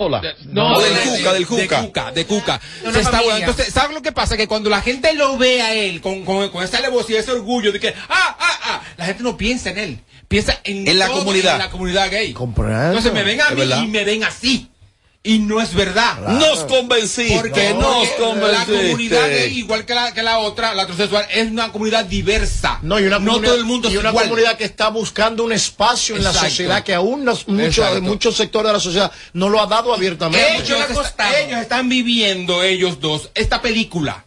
Hola. No, No, de- del de- Cuca, del De Cuca. Cuca, de Cuca. Una Se está. Entonces, ¿sabes lo que pasa? Que cuando la gente lo ve a él con, con, con esa alevosía, ese orgullo de que, ah, ah, ah, la gente no piensa en él. Piensa en, En la comunidad. En la comunidad gay. Comprendo. Entonces me ven a mí y me ven así. Y no es verdad. Nos convenciste, Porque, nos porque la comunidad gay, igual que la, que la otra, la heterosexual, es una comunidad diversa. No, y una no comunidad- todo el mundo y es una igual. comunidad que está buscando un espacio en la Exacto. sociedad que aún los- muchos, muchos sectores de la sociedad no lo ha dado abiertamente. ellos, est- ellos están viviendo, ellos dos, esta película.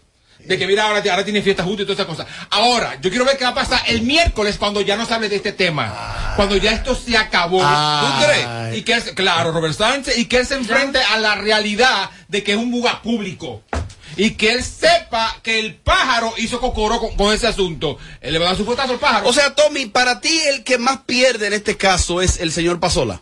De que mira, ahora, ahora tiene fiesta juntos y todas esas cosas. Ahora, yo quiero ver qué va a pasar el miércoles cuando ya no se hable de este tema. Cuando ya esto se acabó. ¿Tú crees? Y que claro, Robert Sánchez, y que él se enfrente a la realidad de que es un lugar público. Y que él sepa que el pájaro hizo cocoro con, con ese asunto. Él le va a dar su fotazo al pájaro. O sea, Tommy, para ti el que más pierde en este caso es el señor Pasola.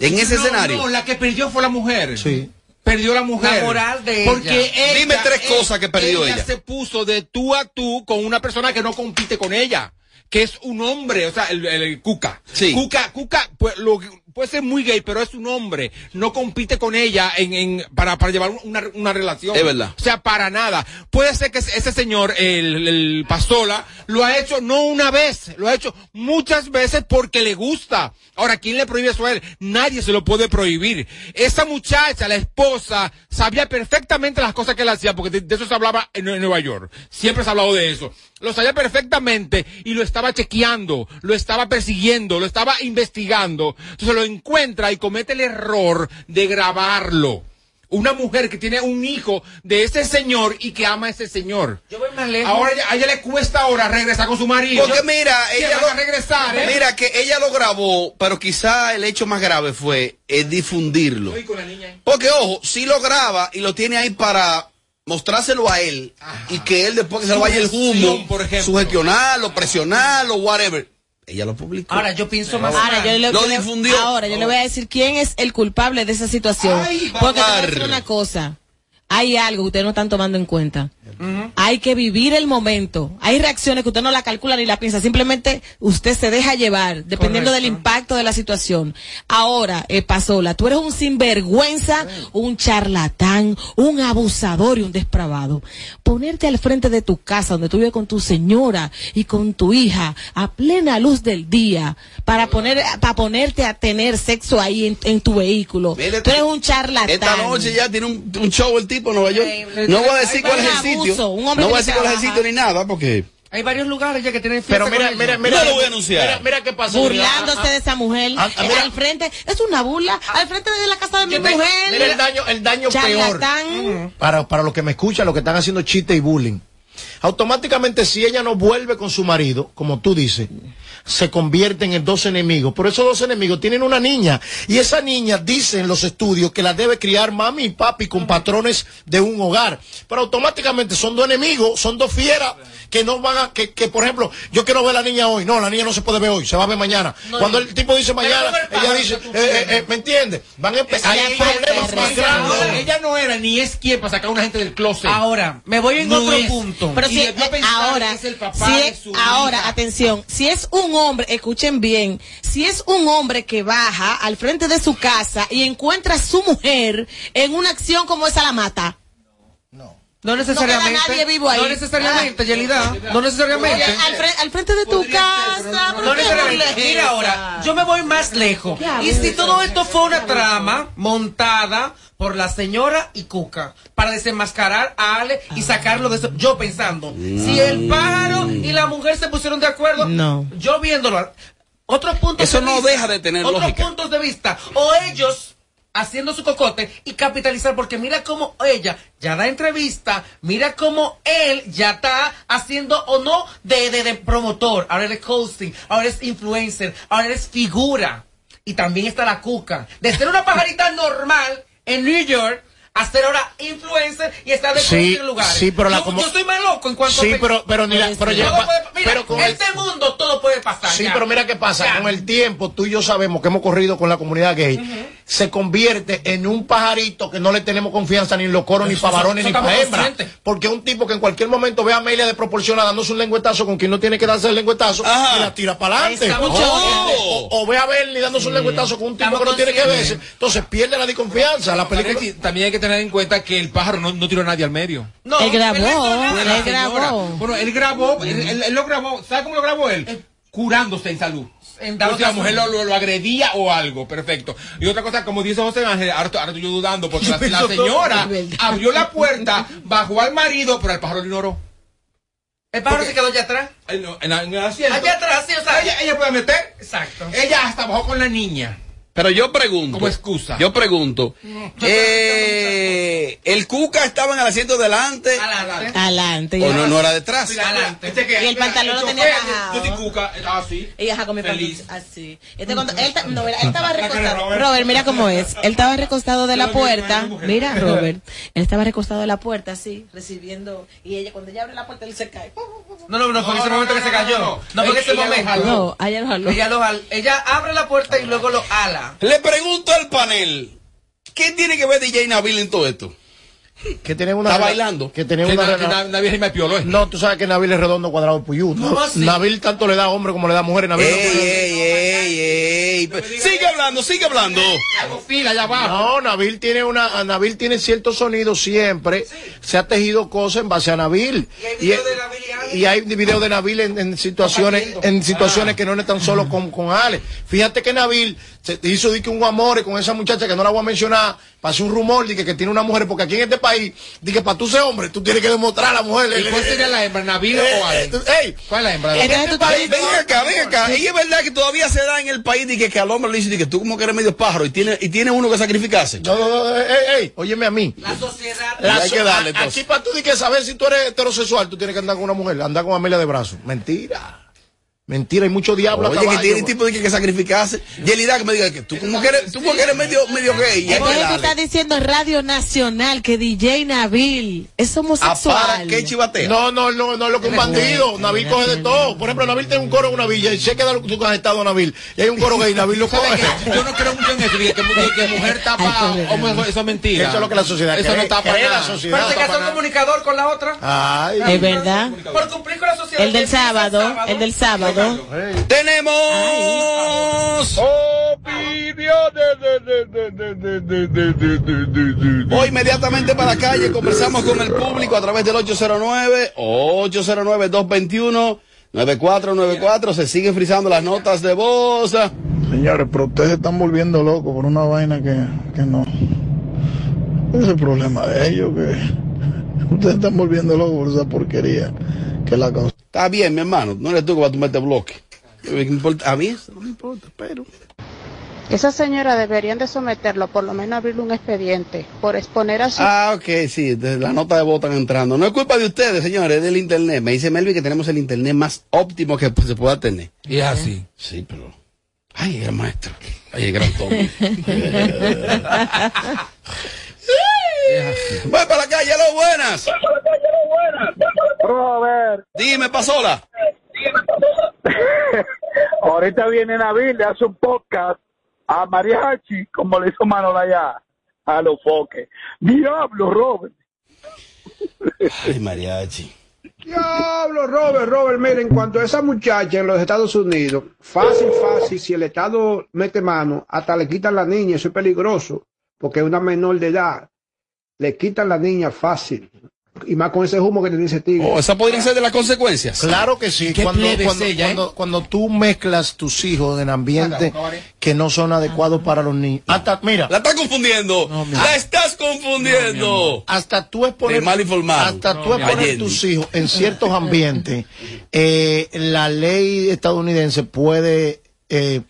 En ese No, escenario. No, la que perdió fue la mujer. Sí. Perdió la mujer. La moral de Porque ella. ella- Dime tres cosas que perdió ella. se puso de tú a tú con una persona que no compite con ella. Que es un hombre, o sea, el, el- el Cuca. Sí. Cuca, Cuca, pues, lo, puede ser muy gay, pero es un hombre. No compite con ella en, en, para, para llevar una, una relación. Es verdad. O sea, para nada. Puede ser que ese señor, el, el Pastola, lo ha hecho no una vez, lo ha hecho muchas veces porque le gusta. Ahora, ¿quién le prohíbe eso a él? Nadie se lo puede prohibir. Esa muchacha, la esposa, sabía perfectamente las cosas que él hacía, porque de, de eso se hablaba en, en Nueva York. Siempre se ha hablado de eso. Lo sabía perfectamente y lo estaba chequeando, lo estaba persiguiendo, lo estaba investigando. Entonces lo encuentra y comete el error de grabarlo. Una mujer que tiene un hijo de ese señor y que ama a ese señor. Yo voy más lejos. Ahora a ella le cuesta ahora regresar con su marido. Porque mira, ella lo, a regresar, ¿eh? mira que ella lo grabó, pero quizá el hecho más grave fue eh, difundirlo. Estoy con la niña ahí. Porque ojo, si lo graba y lo tiene ahí para mostrárselo a él y que él después que se le vaya el humo, sugestionarlo, presionarlo, whatever. Ella lo publicó. Ahora, yo pienso más Ahora yo, le, Lo difundió. ahora yo le voy a decir quién es el culpable de esa situación. Ay, Porque te voy a decir una cosa. Hay algo que ustedes no están tomando en cuenta. Hay que vivir el momento. Hay reacciones que usted no la calcula ni la piensa. Simplemente usted se deja llevar, dependiendo del impacto de la situación. Ahora, eh, Pasola, tú eres un sinvergüenza, un charlatán, un abusador y un despravado. Ponerte al frente de tu casa, donde tú vives con tu señora y con tu hija, a plena luz del día, para poner, para ponerte a tener sexo ahí en, en tu vehículo. Tú eres un charlatán. Esta noche ya tiene un, un show el tipo en Nueva York. No voy a decir cuál es el sitio. No voy a decir cuál es el sitio ni nada porque Hay varios lugares ya que tienen fiesta Pero mira, con mira, mira. No lo voy a anunciar. Mira, mira qué pasa. burlándose Mira, de esa mujer ah, ah, eh, mira. al frente es una burla al frente de la casa de mi mujer Mira el daño, el daño peor. Para, para los que me escuchan, los que están haciendo chiste y bullying. Automáticamente, si ella no vuelve con su marido, como tú dices, se convierten en dos enemigos. Pero esos dos enemigos tienen una niña. Y esa niña, dicen los estudios, que la debe criar mami y papi con patrones de un hogar. Pero automáticamente son dos enemigos, son dos fieras que no van a, que, que por ejemplo, yo quiero ver a la niña hoy. No, la niña no se puede ver hoy, se va a ver mañana. Cuando el tipo dice mañana, ella dice, eh, eh, eh, ¿me entiendes? Van a empezar. Hay problemas más grandes. Ella no era ni es quien para sacar a una gente del closet. Ahora, me voy en No otro es. punto. pero si ahora que es el papá si de su ahora hija. atención si es un hombre escuchen bien si es un hombre que baja al frente de su casa y encuentra a su mujer en una acción como esa la mata No necesariamente. No queda nadie vivo ahí. No necesariamente, Yelida. No necesariamente. Oye, al, fre- al frente de tu casa No necesariamente. Mira ahora, yo me voy más lejos. Y si todo esto fue una trama montada por la señora y Cuca para desenmascarar a Ale y sacarlo de eso, yo pensando, si el pájaro y la mujer se pusieron de acuerdo, No. yo viéndolo, otros puntos Eso de no vista, deja de tener otros lógica. puntos de vista, o ellos haciendo su cocote y capitalizar, porque mira cómo ella ya da entrevista, mira cómo él ya está haciendo o no de, de, de promotor, ahora eres hosting, ahora eres influencer, ahora eres figura. Y también está la cuca. De ser una pajarita normal en New York, a ser ahora influencer y estar de Sí, lugares. sí, pero la yo, como- yo soy más loco en cuanto Sí, a... pero, pero, ni la- pero, ya- Todo puede- mira, pero con el- este mundo todo puede pasar. Sí, ya. pero mira qué pasa, Ya. con el tiempo tú y yo sabemos que hemos corrido con la comunidad gay. Se convierte en un pajarito que no le tenemos confianza ni en los coros, ni para varones, ni para hembras. Porque es un tipo que en cualquier momento ve a Amelia de proporciona dándose un lengüetazo con quien no tiene que darse el lengüetazo Ajá. y la tira para adelante. O, ve a Bernie dándose un lengüetazo con un tipo Estamos que no tiene que verse. Entonces pierde la desconfianza. La película. También, también hay que tener en cuenta que el pájaro no, no tiró a nadie al medio. No, Él grabó, él grabó. Bueno, él grabó, él, él- él lo grabó, ¿sabe cómo lo grabó él? Curándose en salud. En O dado sea, la mujer lo, lo- lo agredía o algo, perfecto. Y otra cosa, como dice José Ángel, ahora, estoy- ahora estoy yo dudando, porque la, la señora abrió la puerta, bajó al marido, pero el pájaro lo ignoró. El pájaro Porque- se quedó allá atrás. En, en- en el asiento. Allá atrás, sí, o sea. Ella, ella puede meter. Exacto. Ella hasta bajó con la niña. Pero yo pregunto. Como excusa. Yo pregunto. eh, ¿El Cuca estaba en el asiento delante Adelante. Adelante. o no, no era detrás? Adelante. Este que- Y el pantalón lo tenía bajado. Tutti Cuca, estaba así. Y ajá, con mi Feliz. pantalón así. Este cuando, él, no, mira, él estaba recostado. Robert. Mira cómo es. Él estaba recostado de la Yo puerta. Mira, Robert. Él estaba recostado de la puerta, así, recibiendo. Y ella, cuando ella abre la puerta, él se cae. No, no, no, fue en ese momento que se cayó. no, fue en ese momento. No, ella lo jaló. Ella, lo jal- ella abre la puerta y luego lo ala. Le pregunto al panel. ¿Qué tiene que ver DJ Nabil en todo esto? Que tiene una. Está bailando. Que tiene Que una. na- rela- que na- una vieja me pioló. No, tú sabes que Nabil es redondo, cuadrado, puyú. No. Nabil tanto le da a hombres como le da a mujeres. Nabil no Ey, puede- ey, ey, ey. Sigue hablando, sigue hablando. Hago fila allá abajo. No, Nabil tiene una, Nabil tiene ciertos sonidos siempre. Se ha tejido cosas en base a Nabil. Y hay videos de Nabil hay videos de Nabil en, en situaciones, en situaciones que no están solo con, con Ale. Fíjate que Nabil se hizo di que un amor con esa muchacha que no la voy a mencionar, pasó un rumor de que, que tiene una mujer, porque aquí en este país, di que para tú ser hombre, tú tienes que demostrar a la mujer. ¿Y cuál sería la hembra, Nabil Eh, o Ale? eh, ey, ¿Cuál es la hembra? Entonces tú estás Ven acá, ven acá. Y es verdad que todavía se da en el país de que, que al hombre le dicen de que tú como que eres medio pájaro y tiene, y tiene uno que sacrificarse. no, no, no, ey, ey, ey, óyeme a mí. La sociedad. La- hay que darle, entonces. Aquí para tú di que saber si tú eres heterosexual, tú tienes que andar con una mujer, andar con Amelia de brazo. Mentira. Mentira, hay mucho diablo. Oye, que tiene tipo de que, que sacrificarse. Yelida que me diga que tú como que eres, tú como que eres medio, medio gay. y tú estás diciendo en Radio Nacional que DJ Nabil es homosexual. para que chivatea. No, no, no, no es lo que un bandido. Nabil coge de todo. Por ejemplo, Nabil tiene un coro en una villa y sé que tú has estado, Nabil. Y hay un coro gay, Nabil lo ¿Sabes coge. qué? Yo no creo mucho en eso. Que, que mujer tapa qué eso es mentira. Eso es lo que la sociedad Eso cree, no tapa cree la sociedad. Pero se casó un comunicador con la otra. Ay, Es verdad. Por cumplir con la sociedad. El del sábado, el del sábado. Tenemos Voy inmediatamente para la calle, conversamos con el público a través del 809 809 221 9494 se siguen frizando las notas de voz. Señores, pero ustedes se están volviendo locos por una vaina que, que no. Ese es el problema de ellos, que ustedes están volviendo locos por esa porquería que la. Está bien, mi hermano, no eres tú que vas a tomarte bloque. Me importa- A mí eso no me importa, pero Esa señora deberían de someterlo, por lo menos abrirle un expediente, por exponer a su Ah, ok, sí, las notas de voz están entrando. No es culpa de ustedes, señores, es del internet. Me dice Melvin que tenemos el internet más óptimo que se pueda tener. Y es así. Sí, pero. Ay, el maestro. Ay, el gran Tommy. Voy para la calle, lo buenas. Robert, Dime, pasola. ahorita viene Nabil, le hace un podcast a Mariachi, como le hizo Manolo allá a los foques. Diablo, Robert. Ay, mariachi. Diablo, Robert, Robert, mira, en cuanto a esa muchacha en los Estados Unidos, fácil, fácil, si el Estado mete mano, hasta le quitan la niña, eso es peligroso, porque es una menor de edad, le quitan la niña fácil, y más con ese humo que tiene ese tigre. Oh, esas podrían ser de las consecuencias. Claro que sí. ¿Qué Cuando, eh? cuando, cuando tú mezclas tus hijos en ambientes que no son adecuados para los niños. Hasta, mira, La estás confundiendo. No, la estás confundiendo. hasta tú exponer, mal informado. hasta tú No, exponer Allende. tus hijos en ciertos ambientes, eh, la ley estadounidense puede eh,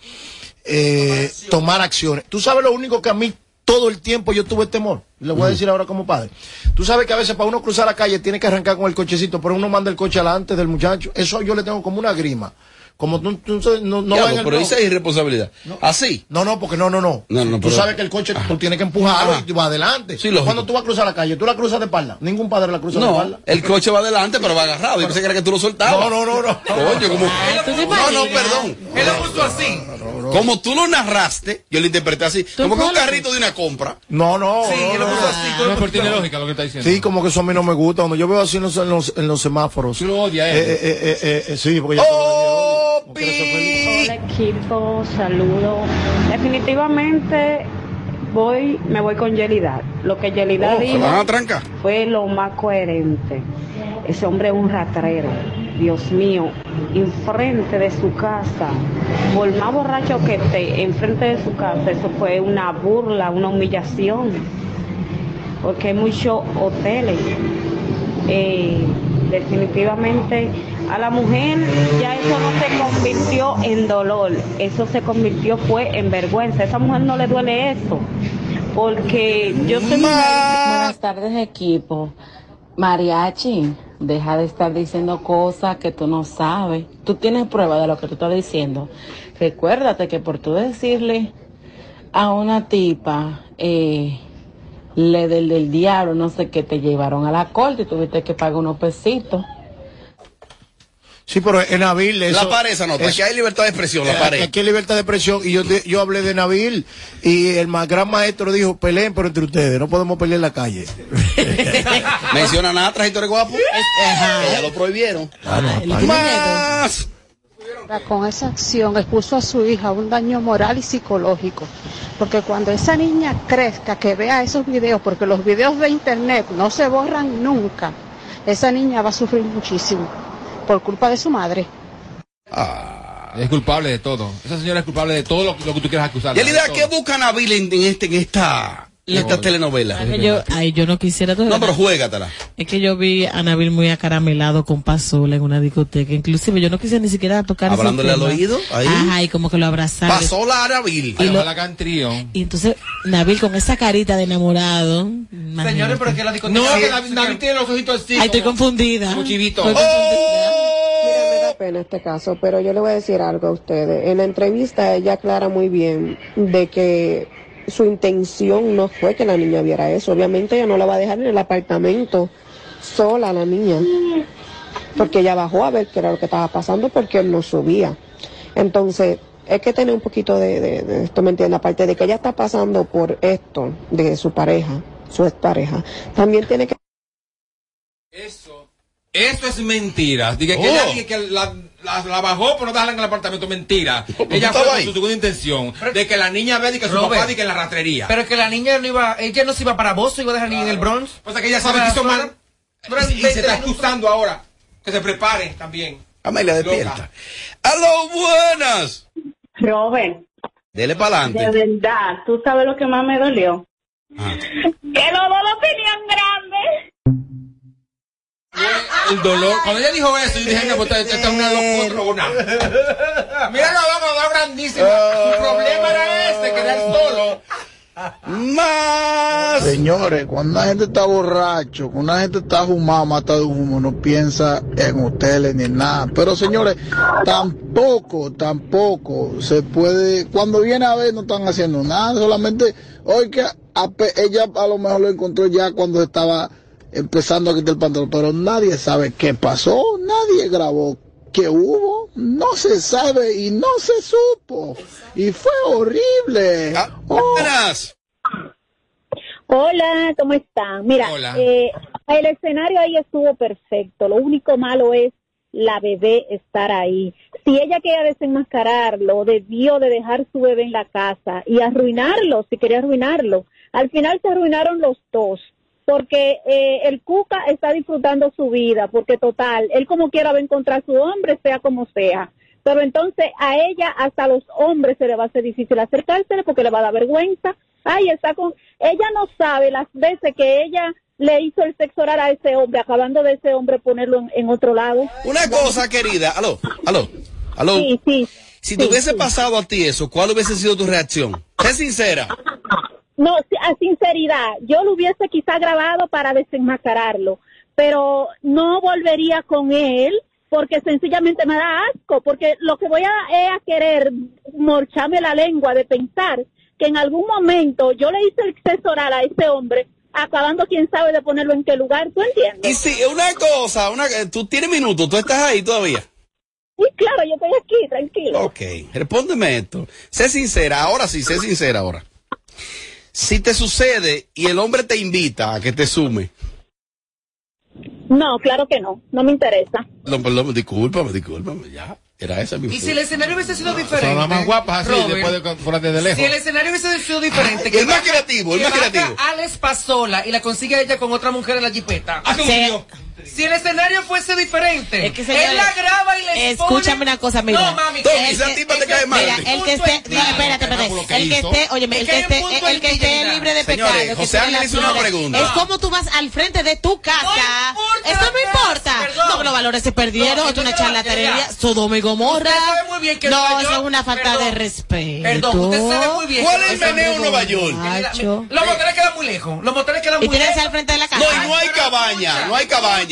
eh, tomar acciones. Tú sabes lo único que a mí todo el tiempo yo tuve temor. Le voy a decir ahora como padre. Tú sabes que a veces para uno cruzar la calle tiene que arrancar con el cochecito, pero uno manda el coche adelante del muchacho. Eso yo le tengo como una grima. Como tú, tú no, no Diablo, vas en el pero esa es irresponsabilidad. Así. No, no, porque no, no, no. No, no, tú pero- sabes que el coche tú tienes que empujarlo Ajá. y tú vas adelante. Sí. Cuando tú vas a cruzar la calle, tú la cruzas de espalda. Ningún padre la cruza de No, espalda. el coche va adelante, pero va agarrado. Yo pensé que era que tú lo soltabas. No, no, no, no. Coño, como. ¿tú te No, no, perdón. Él lo puso así. Como tú lo narraste, yo lo interpreté así. Como que un carrito de una compra. No, no. Sí, no, él lo puso así. No, pero tiene lógica lo que está diciendo. Sí, como que eso a mí no me gusta. Cuando yo veo así en los, en los, semáforos. Tú lo odias, Eh, ¿eh? eh, eh, sí, porque ya te lo ¡Oh, odio. No quiero ser feliz. pi! Hola equipo, saludo. Definitivamente voy, me voy con Yelida. Lo que Yelida Oh, dijo fue lo más coherente. Ese hombre es un ratrero, Dios mío, enfrente de su casa, por más borracho que esté, enfrente de su casa, eso fue una burla, una humillación, porque hay muchos hoteles. Eh, definitivamente a la mujer ya eso no se convirtió en dolor, eso se convirtió fue en vergüenza. A esa mujer no le duele eso, porque yo soy mujer. Buenas tardes, equipo. Mariachi, deja de estar diciendo cosas que tú no sabes. Tú tienes prueba de lo que tú estás diciendo. Recuérdate que por tú decirle a una tipa, eh, le del, del diablo, no sé qué, te llevaron a la corte y tuviste que pagar unos pesitos. Sí, pero en Nabil eso... La pared esa nota. eso- Aquí hay libertad de expresión, la Eh, pared. Aquí hay libertad de expresión y yo, de- yo hablé de Nabil y el más gran maestro dijo, peleen pero entre ustedes, no podemos pelear en la calle. Mencionan a trayectoria guapo. Ajá. Ya lo prohibieron. Tiene miedo. Más. Con esa acción expuso a su hija un daño moral y psicológico. Porque cuando esa niña crezca, que vea esos videos, porque los videos de internet no se borran nunca, esa niña va a sufrir muchísimo por culpa de su madre. Es culpable de todo. Esa señora es culpable de todo lo, lo que tú quieras acusarla. Y la idea, de ¿qué todo. busca Nabil en, en este, en esta, en esta telenovela? Ay, yo, ay, yo no quisiera todo. No, pero juégatela. Es que yo vi a Nabil muy acaramelado con Pasola en una discoteca. Inclusive yo no quise ni siquiera tocar Hablándole al oído, ahí. Ajá, y como que lo abrazaba. Pasó la Nabil. Y lo- trío. Y entonces Nabil con esa carita de enamorado. Señores, imagínate. pero es que la discoteca. No, que David, David tiene los ojitos así. Ay, estoy confundida. como chivito. Estoy confundida. Mira, me da pena este caso, pero yo le voy a decir algo a ustedes. En la entrevista ella aclara muy bien de que su intención no fue que la niña viera eso. Obviamente ella no la va a dejar en el apartamento sola la niña. Porque ella bajó a ver qué era lo que estaba pasando porque él no subía. Entonces, es que tener un poquito de, de- de esto, ¿me entiende? Aparte de que ella está pasando por esto de su pareja, su expareja, también tiene que Eso, eso es mentira. Diga que Oh. ella que la, la, la bajó, pero no dejarla en el apartamento. Mentira. Ella fue con su segunda intención de que la niña vea y que su Robert, papá diga que en la ratrería. Pero que la niña no iba, ella no se iba para Boston, iba a dejar niña en el Bronx. o sea que ella sabe que hizo mal. Y, y se 20 está excusando ahora. Que se prepare también. Amelia, despierta. ¡Aló, buenas! Robert, Dele para de adelante. verdad, ¿tú sabes lo que más me dolió? Ah. Que los dos lo tenían grande. El dolor. Cuando ella dijo eso, yo dije, no, pues esta es una locura. Mira, no, vamos, no, grandísima. Su problema era ese, que era el solo. Más. Señores, cuando una gente está borracho, cuando una gente está fumado, matado de humo, no piensa en hoteles ni en nada. Pero señores, tampoco, tampoco se puede, cuando viene a ver no están haciendo nada, solamente, hoy que ape- ella a lo mejor lo encontró ya cuando estaba empezando a quitar el pantalón, pero nadie sabe qué pasó, nadie grabó qué hubo, no se sabe y no se supo. Y fue horrible. Ah, Oh. Buenas. Hola, ¿cómo están? Mira, Hola. eh, el escenario ahí estuvo perfecto. Lo único malo es la bebé estar ahí. Si ella quería desenmascararlo, debió de dejar su bebé en la casa y arruinarlo, si quería arruinarlo. Al final se arruinaron los dos, porque eh, el Cuca está disfrutando su vida, porque total, él como quiera va a encontrar a su hombre, sea como sea. Pero entonces a ella, hasta a los hombres se le va a hacer difícil acercársele porque le va a dar vergüenza. Ay, está con... Ella no sabe las veces que ella le hizo el sexo oral a ese hombre, acabando de ese hombre ponerlo en, en otro lado. Una cosa, querida. Aló, aló, aló. Sí, sí. Si te sí, hubiese sí. pasado a ti eso, ¿cuál hubiese sido tu reacción? Sé sincera. No, sí, a sinceridad, yo lo hubiese quizá grabado para desenmascararlo, pero no volvería con él porque sencillamente me da asco, porque lo que voy a, es a querer morcharme la lengua de pensar que en algún momento yo le hice el sexo oral a ese hombre, acabando quién sabe de ponerlo en qué lugar, ¿tú entiendes? Y si, una cosa, una, tú tienes minutos, tú estás ahí todavía. Sí, claro, yo estoy aquí, tranquilo. Ok, respóndeme esto. Sé sincera, ahora sí, sé sincera ahora. Si te sucede y el hombre te invita a que te sume, No, claro que no, no me interesa. no, perdón, discúlpame, discúlpame, ya. Era esa mi Y si el escenario hubiese sido diferente. Son las más guapas así, Robert, después de fuera desde lejos. Si el escenario hubiese sido diferente. el más creativo, el que más creativo. Alex Pasola y la consigue a ella con otra mujer en la jipeta. Si el escenario fuese diferente. Es que, señores, él la graba y le Escúchame una cosa, mira. No, mami, Tommy, que- esa es tipa que- te cae mal. mira, el que esté, no, espérate, espérate. El que esté, oye, el que esté, el que esté libre de Señores, pecado. que José Ángel hizo una pregunta. Es como tú vas al frente de tu casa. Eso no importa. No, los valores se perdieron. es una charlatanería. Sodoma y Gomorra. No, eso es una falta de respeto. Perdón, usted sabe muy bien. ¿Cuál es el los meneo en Nueva York? Los moteles quedan muy lejos. Los moteles quedan Y muy lejos. ser al frente de la casa. No, y no hay cabaña, no hay cabaña.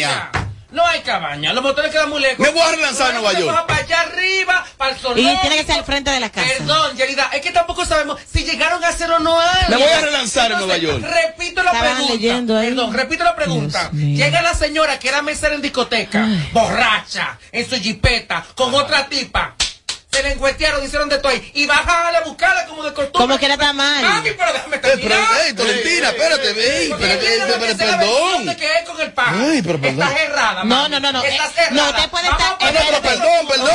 No hay cabaña, los moteles quedan muy lejos. Me voy a relanzar a Nueva York. Para allá arriba, para el sol. Y tiene que ser al frente de la casa. Perdón, Yerida, es que tampoco sabemos si llegaron a hacer o no algo. Me voy a relanzar en Nueva York. Repito la Estaban pregunta. leyendo ahí. Perdón, repito la pregunta. Llega la señora que era mesera en discoteca, borracha, en su jipeta, con otra tipa. Se le encuestearon, hicieron de todo ahí. Y baja a buscarla como de costumbre. Como que era tan mal. Mami, pero déjame Eh, pero, terminar. ey, espérate, ey, Porque pero, pero, pero, perdón. que es con el pan. Ay, pero perdón. Estás errada, No, no, no, no. Estás Eh, no, errada. usted puede estar. poner- espérate. perdón, perdón.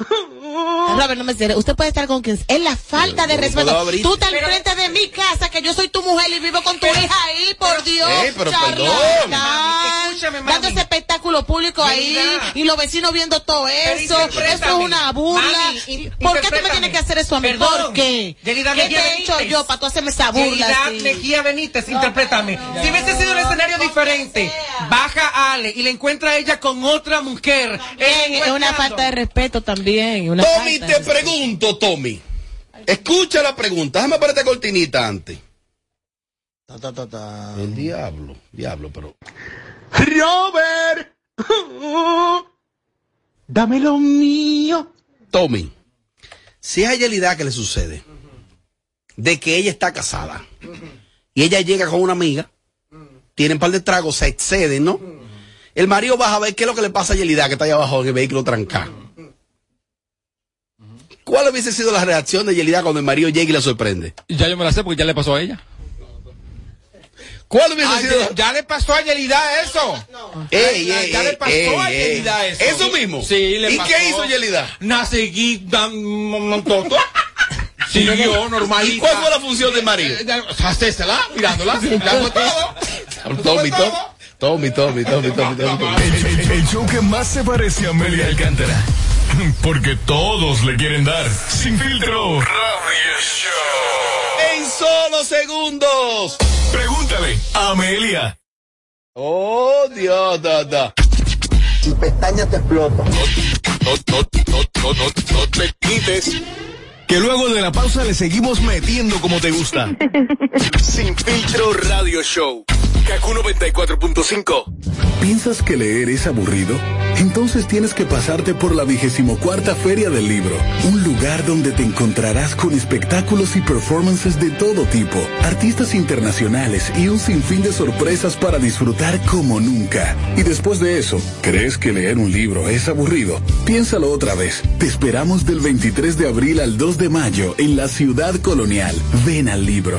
Robert, no me cierres. Usted puede estar con quien. Es la falta de no respeto. Tú estás al frente de mi casa, que yo soy tu mujer y vivo con tu hija ahí, por Dios. Ey, pero charlatán. Escúchame, mami. Dando ese espectáculo público ahí y los vecinos viendo todo eso. Eso es una burla. Mami, ¿Por qué tú me tienes que hacer eso a mí? Perdón. ¿Por qué? ¿Qué Mejía te he hecho yo para tú hacerme esa burla? Yerida así? Mejía Benítez, interprétame. Si hubiese sido un escenario diferente, baja a Ale y le encuentra a ella con otra mujer. Bien, es una falta de respeto también. Una Tommy, falta te pregunto, Tommy. Escucha la pregunta. Déjame ponerte cortinita antes. Ta, ta, ta, ta. El diablo, diablo, pero. Robert, dame lo mío. Tommy, si es a Yelida que le sucede de que ella está casada y ella llega con una amiga, tienen un par de tragos, se exceden, ¿no? El marido baja a ver qué es lo que le pasa a Yelida que está allá abajo en el vehículo trancado. ¿Cuál hubiese sido la reacción de Yelida cuando el marido llega y la sorprende? Ya yo me la sé porque ya le pasó a ella. ¿Cuál hubiese Ah, sido? ya, le pasó a Yelida eso. Ey, ya, ey, ya le ey, pasó ey, a ey. Yelida eso. ¿Eso mismo? Sí, le ¿Y pasó. qué hizo Yelida? Nací dando Siguió normalita. ¿Y cuál fue la función del marido? Hacérsela, mirándola, mirando todo. Tommy, Tommy, Tommy, Tommy, Tommy, Tommy, Tommy. El, el- el show que más se parece a Amelia Alcántara. Porque todos le quieren dar. Sin filtro. Radio Show. En solo segundos. Pregúntale a Amelia. Oh, Dios, da, da. Si pestañas te no, no, no, no, no te quites. Que luego de la pausa le seguimos metiendo como te gusta. Sin filtro radio show. Kaku 94.5. ¿Piensas que leer es aburrido? Entonces tienes que pasarte por la vigésimo Feria del Libro, un lugar donde te encontrarás con espectáculos y performances de todo tipo, artistas internacionales y un sinfín de sorpresas para disfrutar como nunca. Y después de eso, ¿crees que leer un libro es aburrido? Piénsalo otra vez. Te esperamos del 23 de abril al 2 de mayo en la ciudad colonial. Ven al libro.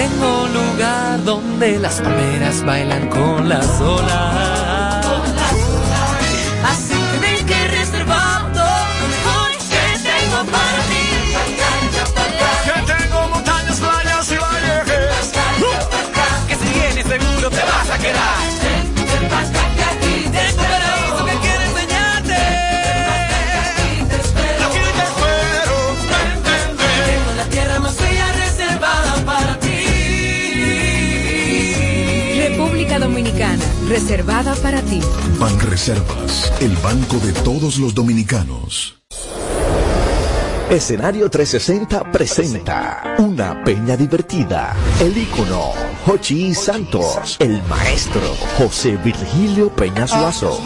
Tengo lugar donde las palmeras bailan con las olas. Nada para ti. Banreservas, el banco de todos los dominicanos. Escenario 360 presenta una peña divertida. El ícono Jochi Santos, el maestro José Virgilio Peña Suazo.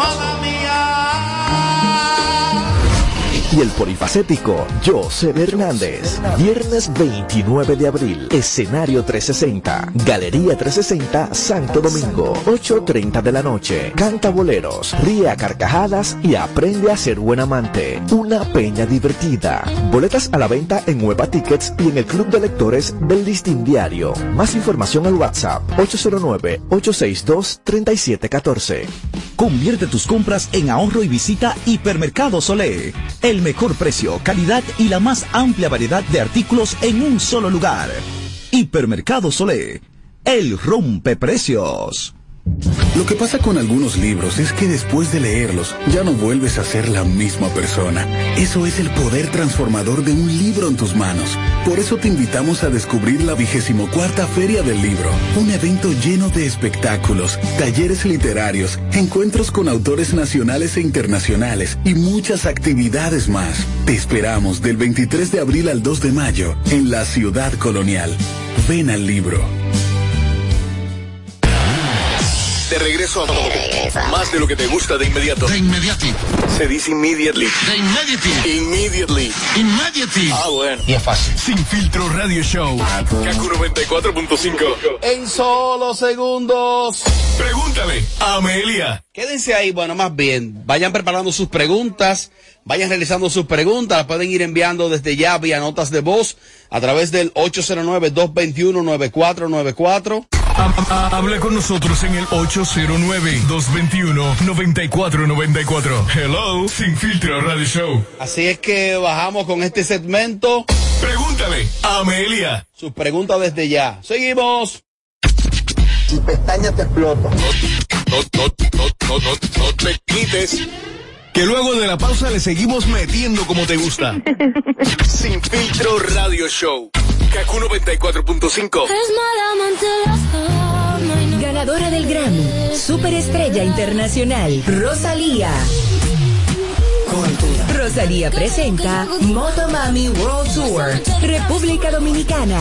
Y el polifacético José Hernández. Viernes 29 de abril. Escenario 360. Galería 360 Santo Domingo. 8.30 de la noche. Canta boleros, ríe a carcajadas y aprende a ser buen amante. Una peña divertida. Boletas a la venta en Nueva Tickets y en el Club de Lectores del Listín Diario. Más información al WhatsApp 809-862-3714. Convierte tus compras en ahorro y visita Hipermercado Solé. El mejor precio, calidad y la más amplia variedad de artículos en un solo lugar. Hipermercado Solé. El rompe precios. Lo que pasa con algunos libros es que después de leerlos ya no vuelves a ser la misma persona. Eso es el poder transformador de un libro en tus manos. Por eso te invitamos a descubrir la vigésimo cuarta Feria del Libro, un evento lleno de espectáculos, talleres literarios, encuentros con autores nacionales e internacionales y muchas actividades más. Te esperamos del 23 de abril al 2 de mayo en la ciudad colonial. Ven al libro. De regreso a más de lo que te gusta de inmediato. De inmediati. Se dice immediately. De inmediati. Immediately. Immediately. Ah, bueno. Y es fácil. Sin filtro radio show. Kaku 94.5. En solo segundos. Pregúntale a Amelia. Quédense ahí, bueno, más bien, vayan preparando sus preguntas, vayan realizando sus preguntas, las pueden ir enviando desde ya vía notas de voz a través del 809-221-9494. Hable con nosotros en el 809-221-9494. Hello, Sin Filtro Radio Show. Así es que bajamos con este segmento. Pregúntale a Amelia. Sus preguntas desde ya. Seguimos. Si pestañas te exploto. No, no, no, no, no, no te quites. Que luego de la pausa le seguimos metiendo como te gusta. Sin Filtro Radio Show. Kaku 94.5. Ganadora del Grammy, Superestrella Internacional, Rosalía. Rosalía presenta Motomami World Tour, República Dominicana.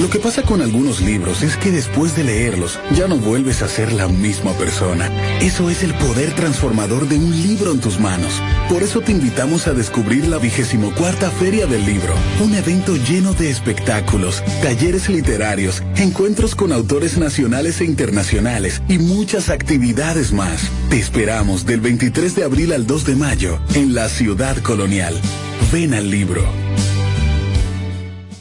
Lo que pasa con algunos libros es que después de leerlos ya no vuelves a ser la misma persona. Eso es el poder transformador de un libro en tus manos. Por eso te invitamos a descubrir la vigésimo cuarta Feria del Libro, un evento lleno de espectáculos, talleres literarios, encuentros con autores nacionales e internacionales y muchas actividades más. Te esperamos del 23 de abril al 2 de mayo en la ciudad colonial. Ven al libro.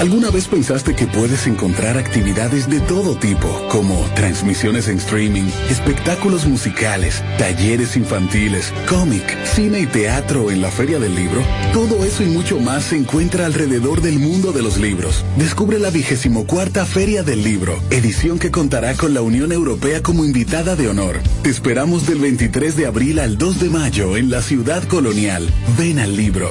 ¿Alguna vez pensaste que puedes encontrar actividades de todo tipo, como transmisiones en streaming, espectáculos musicales, talleres infantiles, cómic, cine y teatro en la Feria del Libro? Todo eso y mucho más se encuentra alrededor del mundo de los libros. Descubre la vigésimo cuarta Feria del Libro, edición que contará con la Unión Europea como invitada de honor. Te esperamos del 23 de abril al 2 de mayo en la ciudad colonial. Ven al libro.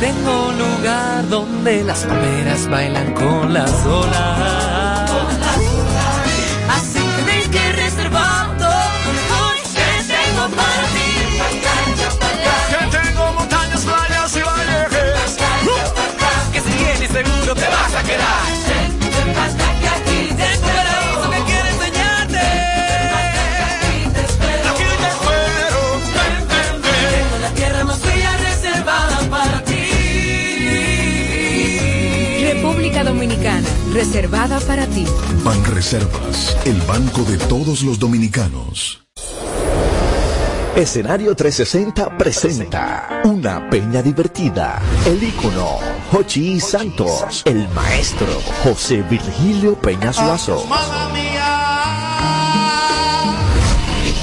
Tengo un lugar donde las palmeras bailan con las olas. Reservada para ti. Banreservas, el banco de todos los dominicanos. Escenario 360 presenta una peña divertida. El ícono Jochi Santos, el maestro José Virgilio Peña Suazo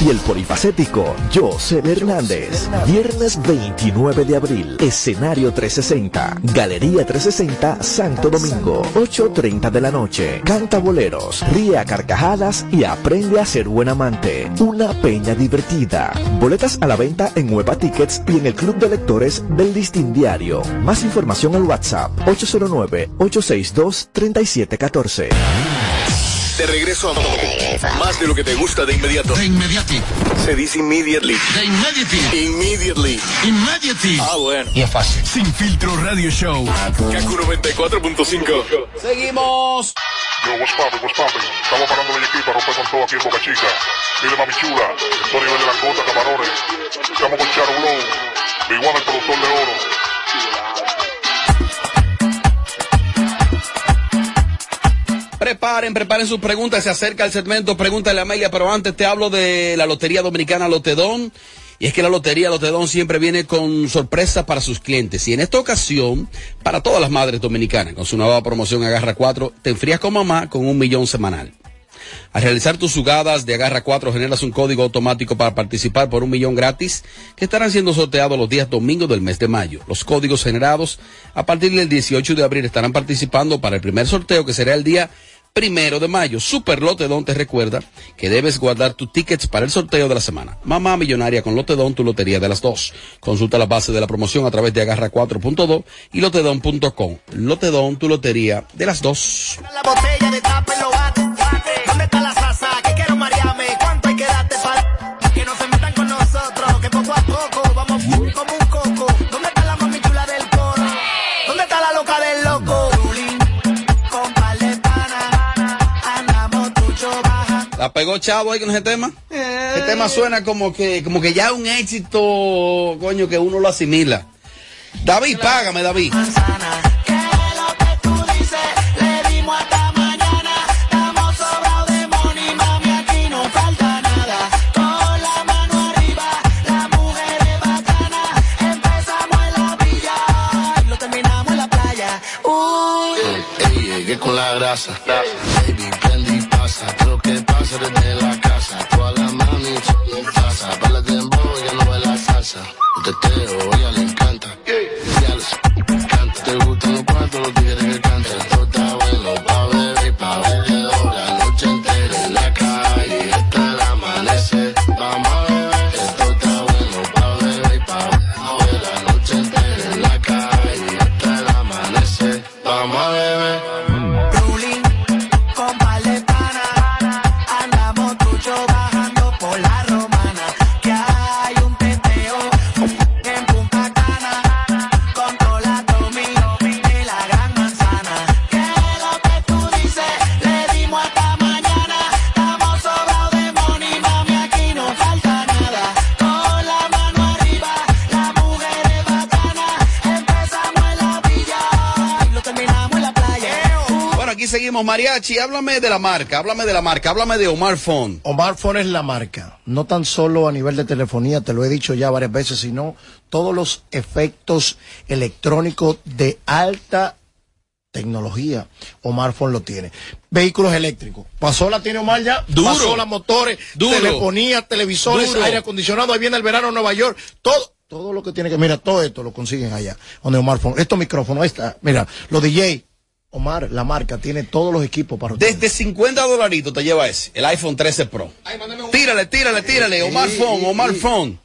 y el polifacético José Hernández. Viernes 29 de abril, escenario 360, Galería 360, Santo Domingo, 8.30 de la noche. Canta boleros, ríe a carcajadas y aprende a ser buen amante. Una peña divertida. Boletas a la venta en Huepa Tickets y en el Club de Lectores del Listín Diario. Más información al WhatsApp 809-862-3714. De regreso a más de lo que te gusta de inmediato. De inmediati. Se dice immediately. De immediately. Immediately. Immediately. Ah, bueno. Y es fácil. Sin filtro radio show. Kaku 94.5. Seguimos. Yo, what's poppin', what's poppin'? Estamos parando de para romper con todo aquí en Boca Chica. Mire, mami chula, estoy nivel de langota, camarones. Estamos con Charo Blow, Big el productor de oro. Preparen, preparen sus preguntas. Se acerca el segmento Pregúntale a Amelia, pero antes te hablo de la Lotería Dominicana Lotedón. Y es que la Lotería Lotedón siempre viene con sorpresas para sus clientes. Y en esta ocasión, para todas las madres dominicanas, con su nueva promoción Agarra 4, te enfrías con mamá con un millón semanal. Al realizar tus jugadas de Agarra 4 generas un código automático para participar por un millón gratis que estarán siendo sorteados los días domingos del mes de mayo. Los códigos generados a partir del 18 de abril estarán participando para el primer sorteo que será el día primero de mayo. Super Lotedón te recuerda que debes guardar tus tickets para el sorteo de la semana. Mamá Millonaria con Lotedón, tu lotería de las dos. Consulta la base de la promoción a través de agarra 4.2 y lotedón.com. Lotedón, tu lotería de las dos. La botella de ¿La pegó Chavo ahí con ese tema? Ese tema suena como que, como que ya es un éxito, coño, que uno lo asimila. David, págame, David. Con la la grasa. Baby, pasa. Lo que pasa desde la casa. Toda la mami en casa. Para el dembow, ya no ve la salsa. Teteo, ella Mariachi. Háblame de la marca, háblame de la marca, háblame de Omar Phone. Omar Phone es la marca, no tan solo a nivel de telefonía, te lo he dicho ya varias veces, sino todos los efectos electrónicos de alta Tecnología. Omar Fon lo tiene. Vehículos eléctricos. Pasola tiene Omar ya. Duro. Pasola, motores, Duro. telefonía, televisores, Duro. aire acondicionado. Ahí viene el verano en Nueva York. Todo, todo lo que tiene que, mira, todo esto lo consiguen allá. Donde Omar Fon. Estos micrófonos, esta, mira, los DJ. Omar, la marca, tiene todos los equipos para Desde 50 dolaritos te lleva ese, el iPhone 13 Pro. Tírale, tírale, tírale. Omar Phone, Omar Phone.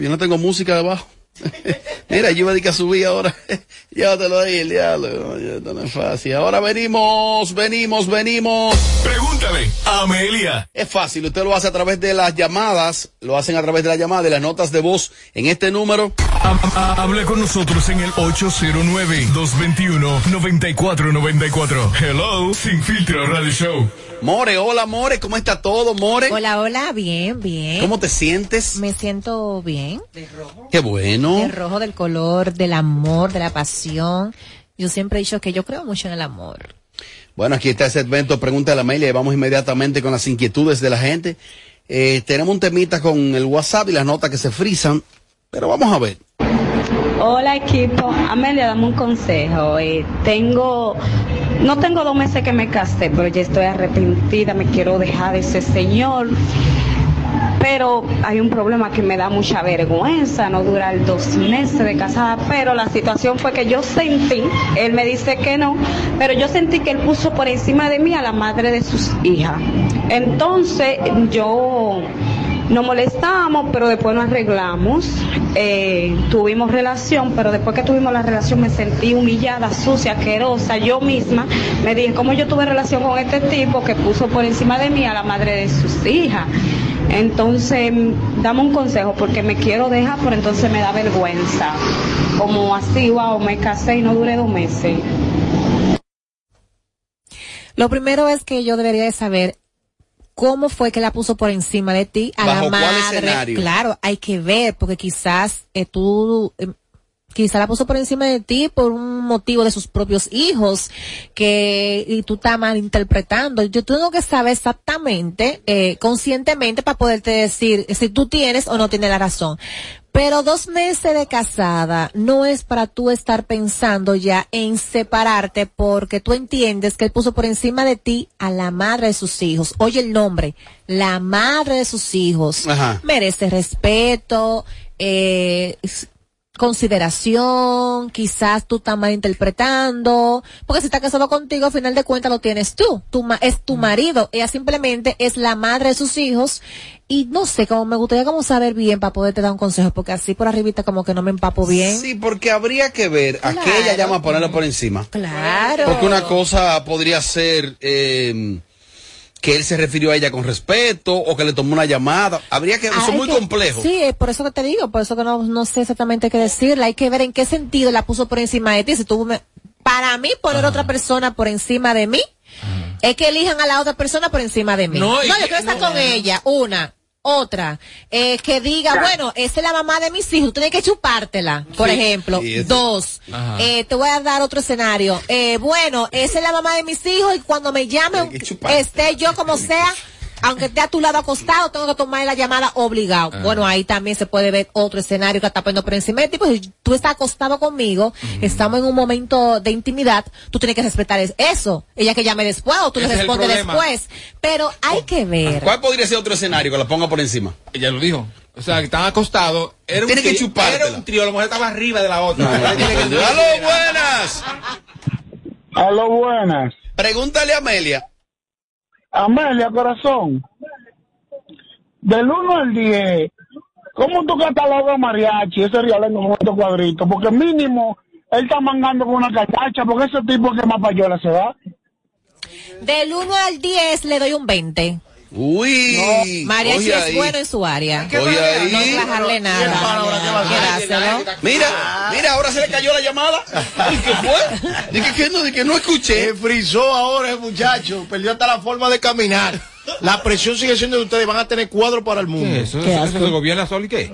Yo no tengo música debajo. Mira, yo a decir que subí ahora. Llévatelo ahí, el diablo. No, ya esto no es fácil. Ahora venimos, venimos, venimos. Pregúntale Amelia. Es fácil, usted lo hace a través de las llamadas, lo hacen a través de las llamadas, de las notas de voz en este número. Ha- Habla con nosotros en el 809-221-9494. Hello, Sin Filtro Radio Show. More, hola More, ¿cómo está todo, More? Hola, hola, bien, bien. ¿Cómo te sientes? Me siento bien. Qué bueno. El rojo del color, del amor, de la pasión. Yo siempre he dicho que yo creo mucho en el amor. Bueno, aquí está ese evento, pregúntale a Amelia y vamos inmediatamente con las inquietudes de la gente. Eh, tenemos un temita con el WhatsApp y las notas que se frisan, pero vamos a ver. Hola equipo, Amelia, dame un consejo. Eh, tengo, no tengo dos meses que me casé, pero ya estoy arrepentida, me quiero dejar de ese señor. Pero hay un problema que me da mucha vergüenza, no durar dos meses de casada, pero la situación fue que yo sentí, él me dice que no, pero yo sentí que él puso por encima de mí a la madre de sus hijas. Entonces yo nos molestamos, pero después nos arreglamos. Eh, tuvimos relación, pero después que tuvimos la relación me sentí humillada, sucia, asquerosa. Yo misma me dije, ¿cómo yo tuve relación con este tipo que puso por encima de mí a la madre de sus hijas? Entonces, dame un consejo porque me quiero dejar, pero entonces me da vergüenza. Como así, wow, me casé y no duré dos meses. Lo primero es que yo debería de saber cómo fue que la puso por encima de ti a ¿Bajo la cuál madre. escenario? Claro, hay que ver, porque quizás eh, tú, eh, quizás la puso por encima de ti por un motivo de sus propios hijos, que, y tú estás malinterpretando. Yo tengo que saber exactamente, eh, conscientemente para poderte decir si tú tienes o no tienes la razón. Pero dos meses de casada no es para tú estar pensando ya en separarte porque tú entiendes que él puso por encima de ti a la madre de sus hijos. Oye el nombre, la madre de sus hijos. Ajá. Merece respeto, eh, consideración, quizás tú estás malinterpretando, porque si está casado contigo, al final de cuentas lo tienes tú, tu ma- es tu marido, ella simplemente es la madre de sus hijos, y no sé, como me gustaría como saber bien para poderte dar un consejo, porque así por arribita como que no me empapo bien. Sí, porque habría que ver a qué ella llama a ponerlo por encima. Claro. Porque una cosa podría ser eh, que él se refirió a ella con respeto o que le tomó una llamada. Habría que, eso es Hay muy que- complejo. Sí, es por eso que te digo, por eso que no, no sé exactamente qué decirle. Hay que ver en qué sentido la puso por encima de ti. Si tú me- para mí poner otra persona por encima de mí, es que elijan a la otra persona por encima de mí. No, yo que- quiero estar no. con ella, una. Otra, eh, que diga, bueno, esa es la mamá de mis hijos, tú tienes que chupártela, por Sí. ejemplo. Sí, Dos, eh, te voy a dar otro escenario. Eh, bueno, esa es la mamá de mis hijos y cuando me llamen, esté yo como sea, aunque esté a tu lado acostado, tengo que tomar la llamada obligado. Ah. Bueno, ahí también se puede ver otro escenario que está poniendo por encima de ti. Pues si tú estás acostado conmigo, estamos en un momento de intimidad, tú tienes que respetar es- eso. Ella que llame después o tú le Ese respondes después. Pero hay que ver. ¿Cuál podría ser otro escenario que la ponga por encima? Ella lo dijo. O sea, que estaban acostados. Era Tiene un que chupártela. Era un trío, la mujer estaba arriba de la otra. ¡Aló, buenas! ¡Aló, buenas! Pregúntale a Amelia. Amelia, corazón. Del 1 al 10, ¿cómo tú catalogas mariachi, ese rialeno con estos cuadritos? Porque mínimo, él está mangando con una cachacha, porque ese tipo que más payola se va. Del 1 al 10 le doy un 20. Uy, Mariachi oye es ahí. bueno en su área. No hay bajarle nada. Quedárselo. Mira, mira, ahora se le cayó la llamada. ¿Y qué fue? Dije que no, dije que no escuché. Se frizó ahora el muchacho, perdió hasta la forma de caminar. La presión sigue siendo de ustedes, van a tener cuadro para el mundo. ¿Qué es eso? Qué ¿Eso se gobierna solo y qué?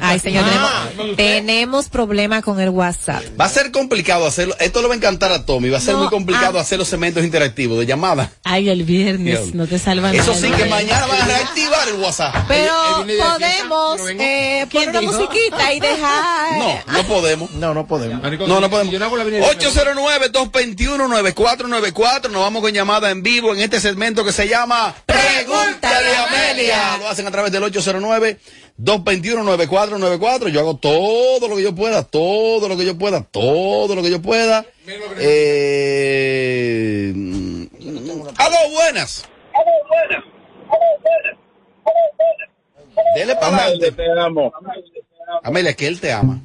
Ay, señor, Ah, tenemos, tenemos problemas con el WhatsApp. Va a ser complicado hacerlo. Esto le va a encantar a Tommy. Va a ser No, muy complicado ah. hacer los segmentos interactivos de llamada. Ay, el viernes, Dios. no te salvan Eso nada. sí que mañana van a reactivar el WhatsApp. Pero podemos eh, poner una musiquita y dejar. No, no podemos. No, no podemos. No, no podemos. yo no hago la avenida- 809-221-9494. Nos vamos con llamada en vivo en este segmento que se llama Pregúntale a Amelia. Lo hacen a través del 809-221-9494. Yo hago todo lo que yo pueda, todo lo que yo pueda, todo lo que yo pueda. Eh... mm, ¡Aló, buenas! Dele para adelante. Amelia, que él te ama.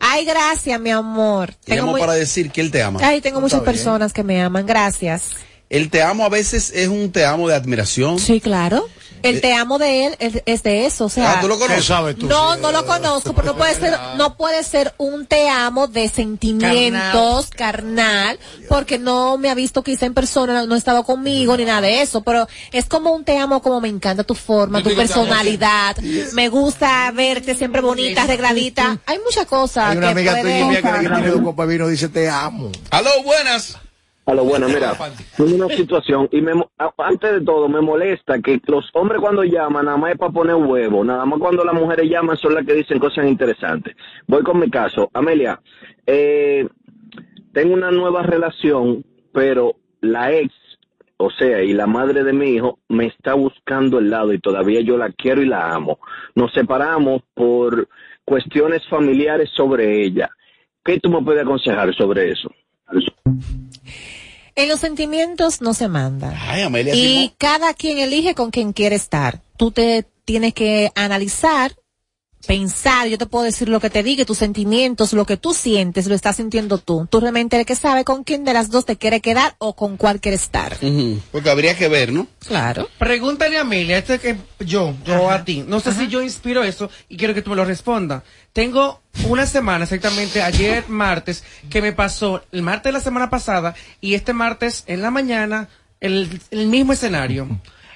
Ay, gracias, mi amor. Te llamo muy- para decir que él te ama. Ay, tengo muchas bien. personas que me aman. Gracias. El te amo a veces es un te amo de admiración. Sí, claro. El te amo de él es, es de eso, o sea. Ah, ¿tú lo conoces? ¿Qué sabes tú? No, no lo conozco, pero no puede ser, no puede ser un te amo de sentimientos carnal, porque no me ha visto quizá en persona, no, ha estado conmigo ni nada de eso, pero es como un te amo como me encanta tu forma, tu personalidad, me gusta verte siempre bonita, arregladita, hay muchas cosas Hay una que amiga tuya que tiene vino dice te amo. Aló, buenas. A lo bueno, mira, tengo una situación y me, antes de todo me molesta que los hombres cuando llaman nada más es para poner huevo, nada más cuando las mujeres llaman son las que dicen cosas interesantes. Voy con mi caso. Amelia, eh, tengo una nueva relación, pero la ex, o sea, y la madre de mi hijo me está buscando el lado y todavía yo la quiero y la amo. Nos separamos por cuestiones familiares sobre ella. ¿Qué tú me puedes aconsejar sobre eso? En los sentimientos no se manda. Ay, Amelia. Y cada quien elige con quien quiere estar. Tú te tienes que analizar, pensar, yo te puedo decir lo que te diga, tus sentimientos, lo que tú sientes, lo estás sintiendo tú. Tú realmente eres que sabe con quién de las dos te quiere quedar o con cuál quiere estar. Porque habría que ver, ¿no? Claro. Pregúntale a Amelia, este que yo, yo a ti. No sé si yo inspiro eso y quiero que tú me lo respondas. Tengo una semana, exactamente ayer martes, que me pasó el martes de la semana pasada y este martes en la mañana el, el mismo escenario.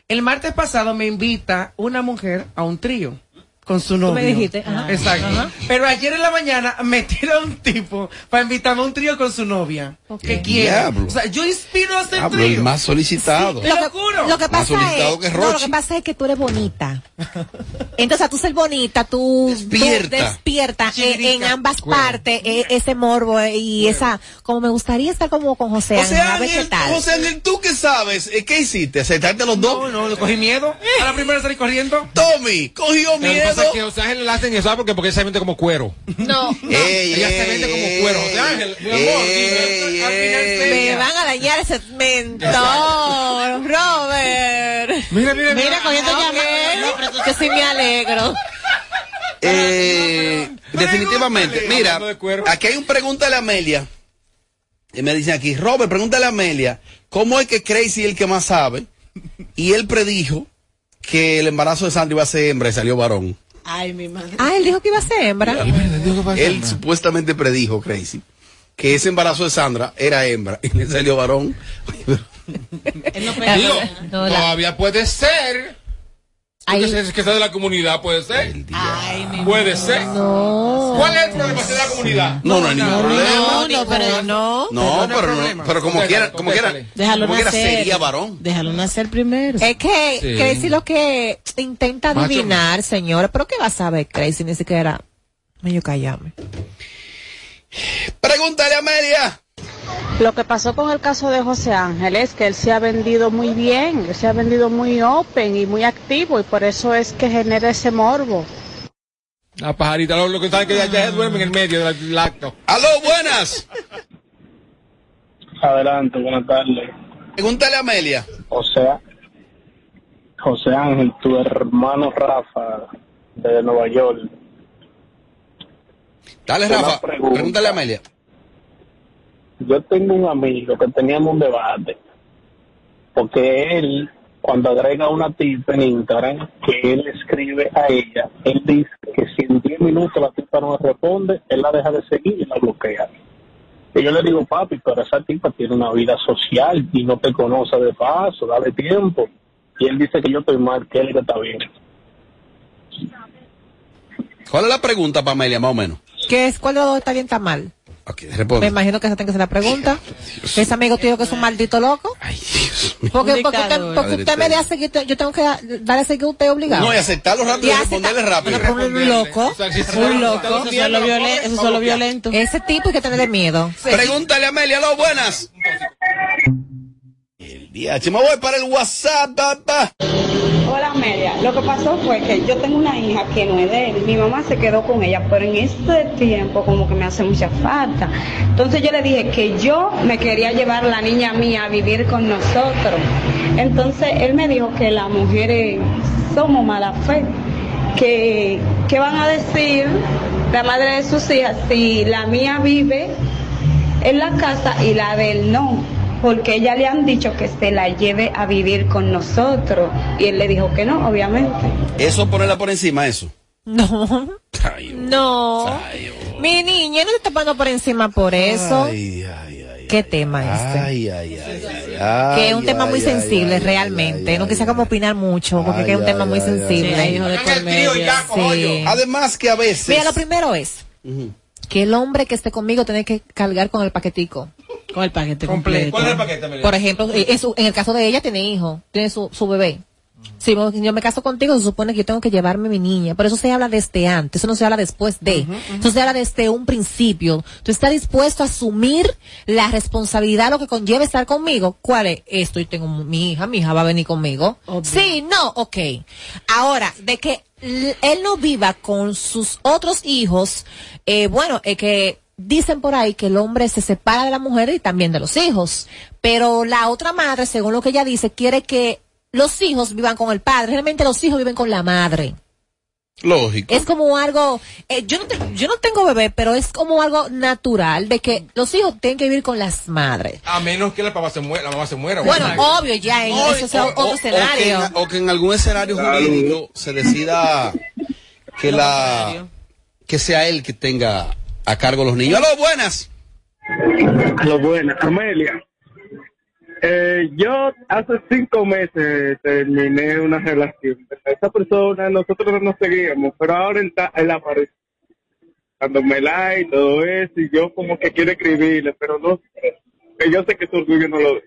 El martes pasado me invita una mujer a un trío con su novio. me dijiste, ajá. Exacto. Ajá. Pero ayer en la mañana me tira un tipo para invitarme a un trío con su novia. Que quiere. Diablo. O sea, yo inspiro a hacer Hablo el trío. más solicitado. Te lo juro. Lo que pasa es, que no, lo que pasa es que tú eres bonita. Entonces, a tú ser bonita, tú Despierta. tú despierta eh, en ambas Cuero. partes eh, ese morbo eh, y esa, como me gustaría estar como con José Ángel, a ver qué Ángel, tal. José Ángel, ¿tú qué sabes? ¿Qué hiciste? ¿Aceptarte los dos? No, no, le cogí miedo. A la primera salí corriendo. Tommy, cogió Lo miedo. Pasa es que José Ángel le hacen eso ¿sabes por qué? porque ella se vende como cuero. No, Ey, Ella se ey, vende como cuero. José Ángel, mi amor, ey, al final me van a dañar ese segmento. Robert. Mira, mira, Mira, cogiendo Ok, llamadas. que sí me alegro. Eh, definitivamente. Mira, de aquí hay un pregúntale a Amelia. Y me dicen aquí, Robert, pregúntale a Amelia, ¿cómo es que Crazy es el que más sabe? Y él predijo que el embarazo de Sandra iba a ser hembra y salió varón. Ay, mi madre. Ah, él dijo que iba a ser hembra. Él supuestamente predijo, Crazy, que ese embarazo de Sandra era hembra y le salió varón. Él no Digo, todavía puede ser. Ahí- Que sea- que sea de la comunidad, puede ser. Ay, mi Puede ser. No. ¿Cuál es el problema de la comunidad? No, no hay ningún problema. No, pero no. No, pero, no, pero como quiera, como quiera. Déjalo como quiera nacer. sería varón. Déjalo nacer primero. Es que Sí. Crazy lo que intenta Macho. adivinar, señora. ¿Pero qué va a saber Crazy? Ni siquiera. Medio callame. Pregúntale a Amelia. Lo que pasó con el caso de José Ángel es que él se ha vendido muy bien, él se ha vendido muy open y muy activo y por eso es que genera ese morbo. La pajarita, lo, lo que sabe que ya, ya duerme en el medio del del acto. Aló, buenas. Adelante, buenas tardes. Pregúntale a Amelia. O sea, José Ángel, tu hermano Rafa de Nueva York. Dale, Una Rafa. pregunta. Pregúntale a Amelia. Yo tengo un amigo que teníamos un debate, porque él, cuando agrega una tipa en Instagram, que él escribe a ella, él dice que si en 10 minutos la tipa no le responde, él la deja de seguir y la bloquea. Y yo le digo, papi, pero esa tipa tiene una vida social y no te conoce de paso, dale tiempo. y él dice que yo estoy mal, que él que está bien. ¿Cuál es la pregunta, Pamelia, más o menos? ¿Qué es? ¿Cuál de los dos está bien, está mal? Me imagino que esa tiene que ser la pregunta. Ese amigo tuyo que es un maldito loco. Porque, Un porque, usted, porque usted me da seguir, yo tengo que darle seguir a usted obligado. No, y aceptarlo rápido y responderle rápido. Pero por un loco, un loco. Eso es lo violen- eso es lo violento. Ese tipo hay que tenerle miedo. Pregúntale a Amelia, lo buenas. El día, me voy para el WhatsApp, papá. Lo que pasó fue que yo tengo una hija que no es de él, mi mamá se quedó con ella, pero en este tiempo como que me hace mucha falta. Entonces yo le dije que yo me quería llevar la niña mía a vivir con nosotros. Entonces él me dijo que las mujeres somos mala fe, que, que van a decir la madre de sus hijas si la mía vive en la casa y la de él no, porque ella le han dicho que se la lleve a vivir con nosotros y él le dijo que no, obviamente. Eso ponerla por encima, eso. No. No. Mi niña no te está poniendo por encima por eso. ¿Qué tema este? Ay, ay, ay, ay, ay, que es un tema ay, muy ay, sensible ay, realmente. no quisiera como opinar mucho porque que es un Ay, tema ay, muy ay, sensible. ay, ay. Sí. Además que a veces... Mira, lo primero es que el hombre que esté conmigo tiene que cargar con el paquetico. Con el paquete completo. ¿Cuál es el paquete? Por ejemplo, eh, en, su- en el caso de ella tiene hijo, tiene su, su bebé. Si yo me caso contigo, se supone que yo tengo que llevarme mi niña. Por eso se habla desde antes, eso no se habla después de. Eso se habla desde un principio. ¿Tú estás dispuesto a asumir la responsabilidad, lo que conlleva estar conmigo? ¿Cuál es? Esto, yo tengo mi hija, mi hija va a venir conmigo. Sí, no, ok. Ahora, de que él no viva con sus otros hijos, eh, bueno, es que dicen por ahí que el hombre se separa de la mujer y también de los hijos. Pero la otra madre, según lo que ella dice, quiere que los hijos vivan con el padre. Realmente los hijos viven con la madre. Lógico. Es como algo, eh, yo, no te- yo no tengo bebé, pero es como algo natural de que los hijos tienen que vivir con las madres. A menos que la papá se muera, la mamá se muera. Bueno, obvio, ya, en eso es o- otro o- escenario. O que, en, o que en algún escenario jurídico se decida que la que sea él que tenga a cargo los niños. ¡Aló, buenas! Lo bueno, Amelia. Eh, yo hace cinco meses terminé una relación. Esa persona, nosotros no seguíamos, pero ahora él, ta- él aparece. Cuando me like todo eso, y yo como que quiero escribirle, pero no. Que Yo sé que su orgullo no lo ve.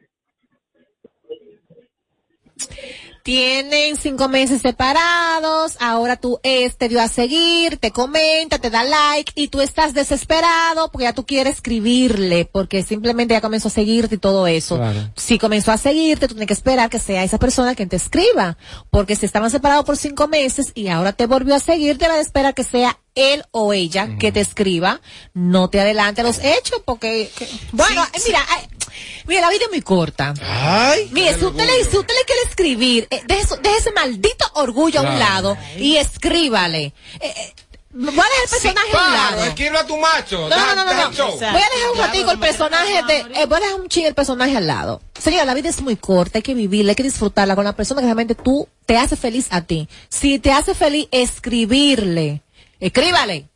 Tienen cinco meses separados, ahora tú es, te dio a seguir, te comenta, te da like y tú estás desesperado porque ya tú quieres escribirle porque simplemente ya comenzó a seguirte y todo eso. Si comenzó a seguirte, tú tienes que esperar que sea esa persona quien te escriba porque si estaban separados por cinco meses y ahora te volvió a seguir, te va a esperar que sea él o ella que te escriba. No te adelante a los hechos porque, que- bueno, mira, ay, mira, la vida es muy corta. Ay. Mire, si usted, le, si usted le quiere escribir, eh, deje, su- deje ese maldito orgullo a un Claro. lado y escríbale. Eh, eh, voy a dejar el personaje a un Claro, lado. escribe a tu macho. No, no, no, no, no. Voy a dejar un ratico el personaje de, eh, voy a dejar un ching el personaje al lado. Señora, la vida es muy corta, hay que vivirla, hay que disfrutarla con la persona que realmente tú te hace feliz a ti. Si te hace feliz, escribirle. Escríbale.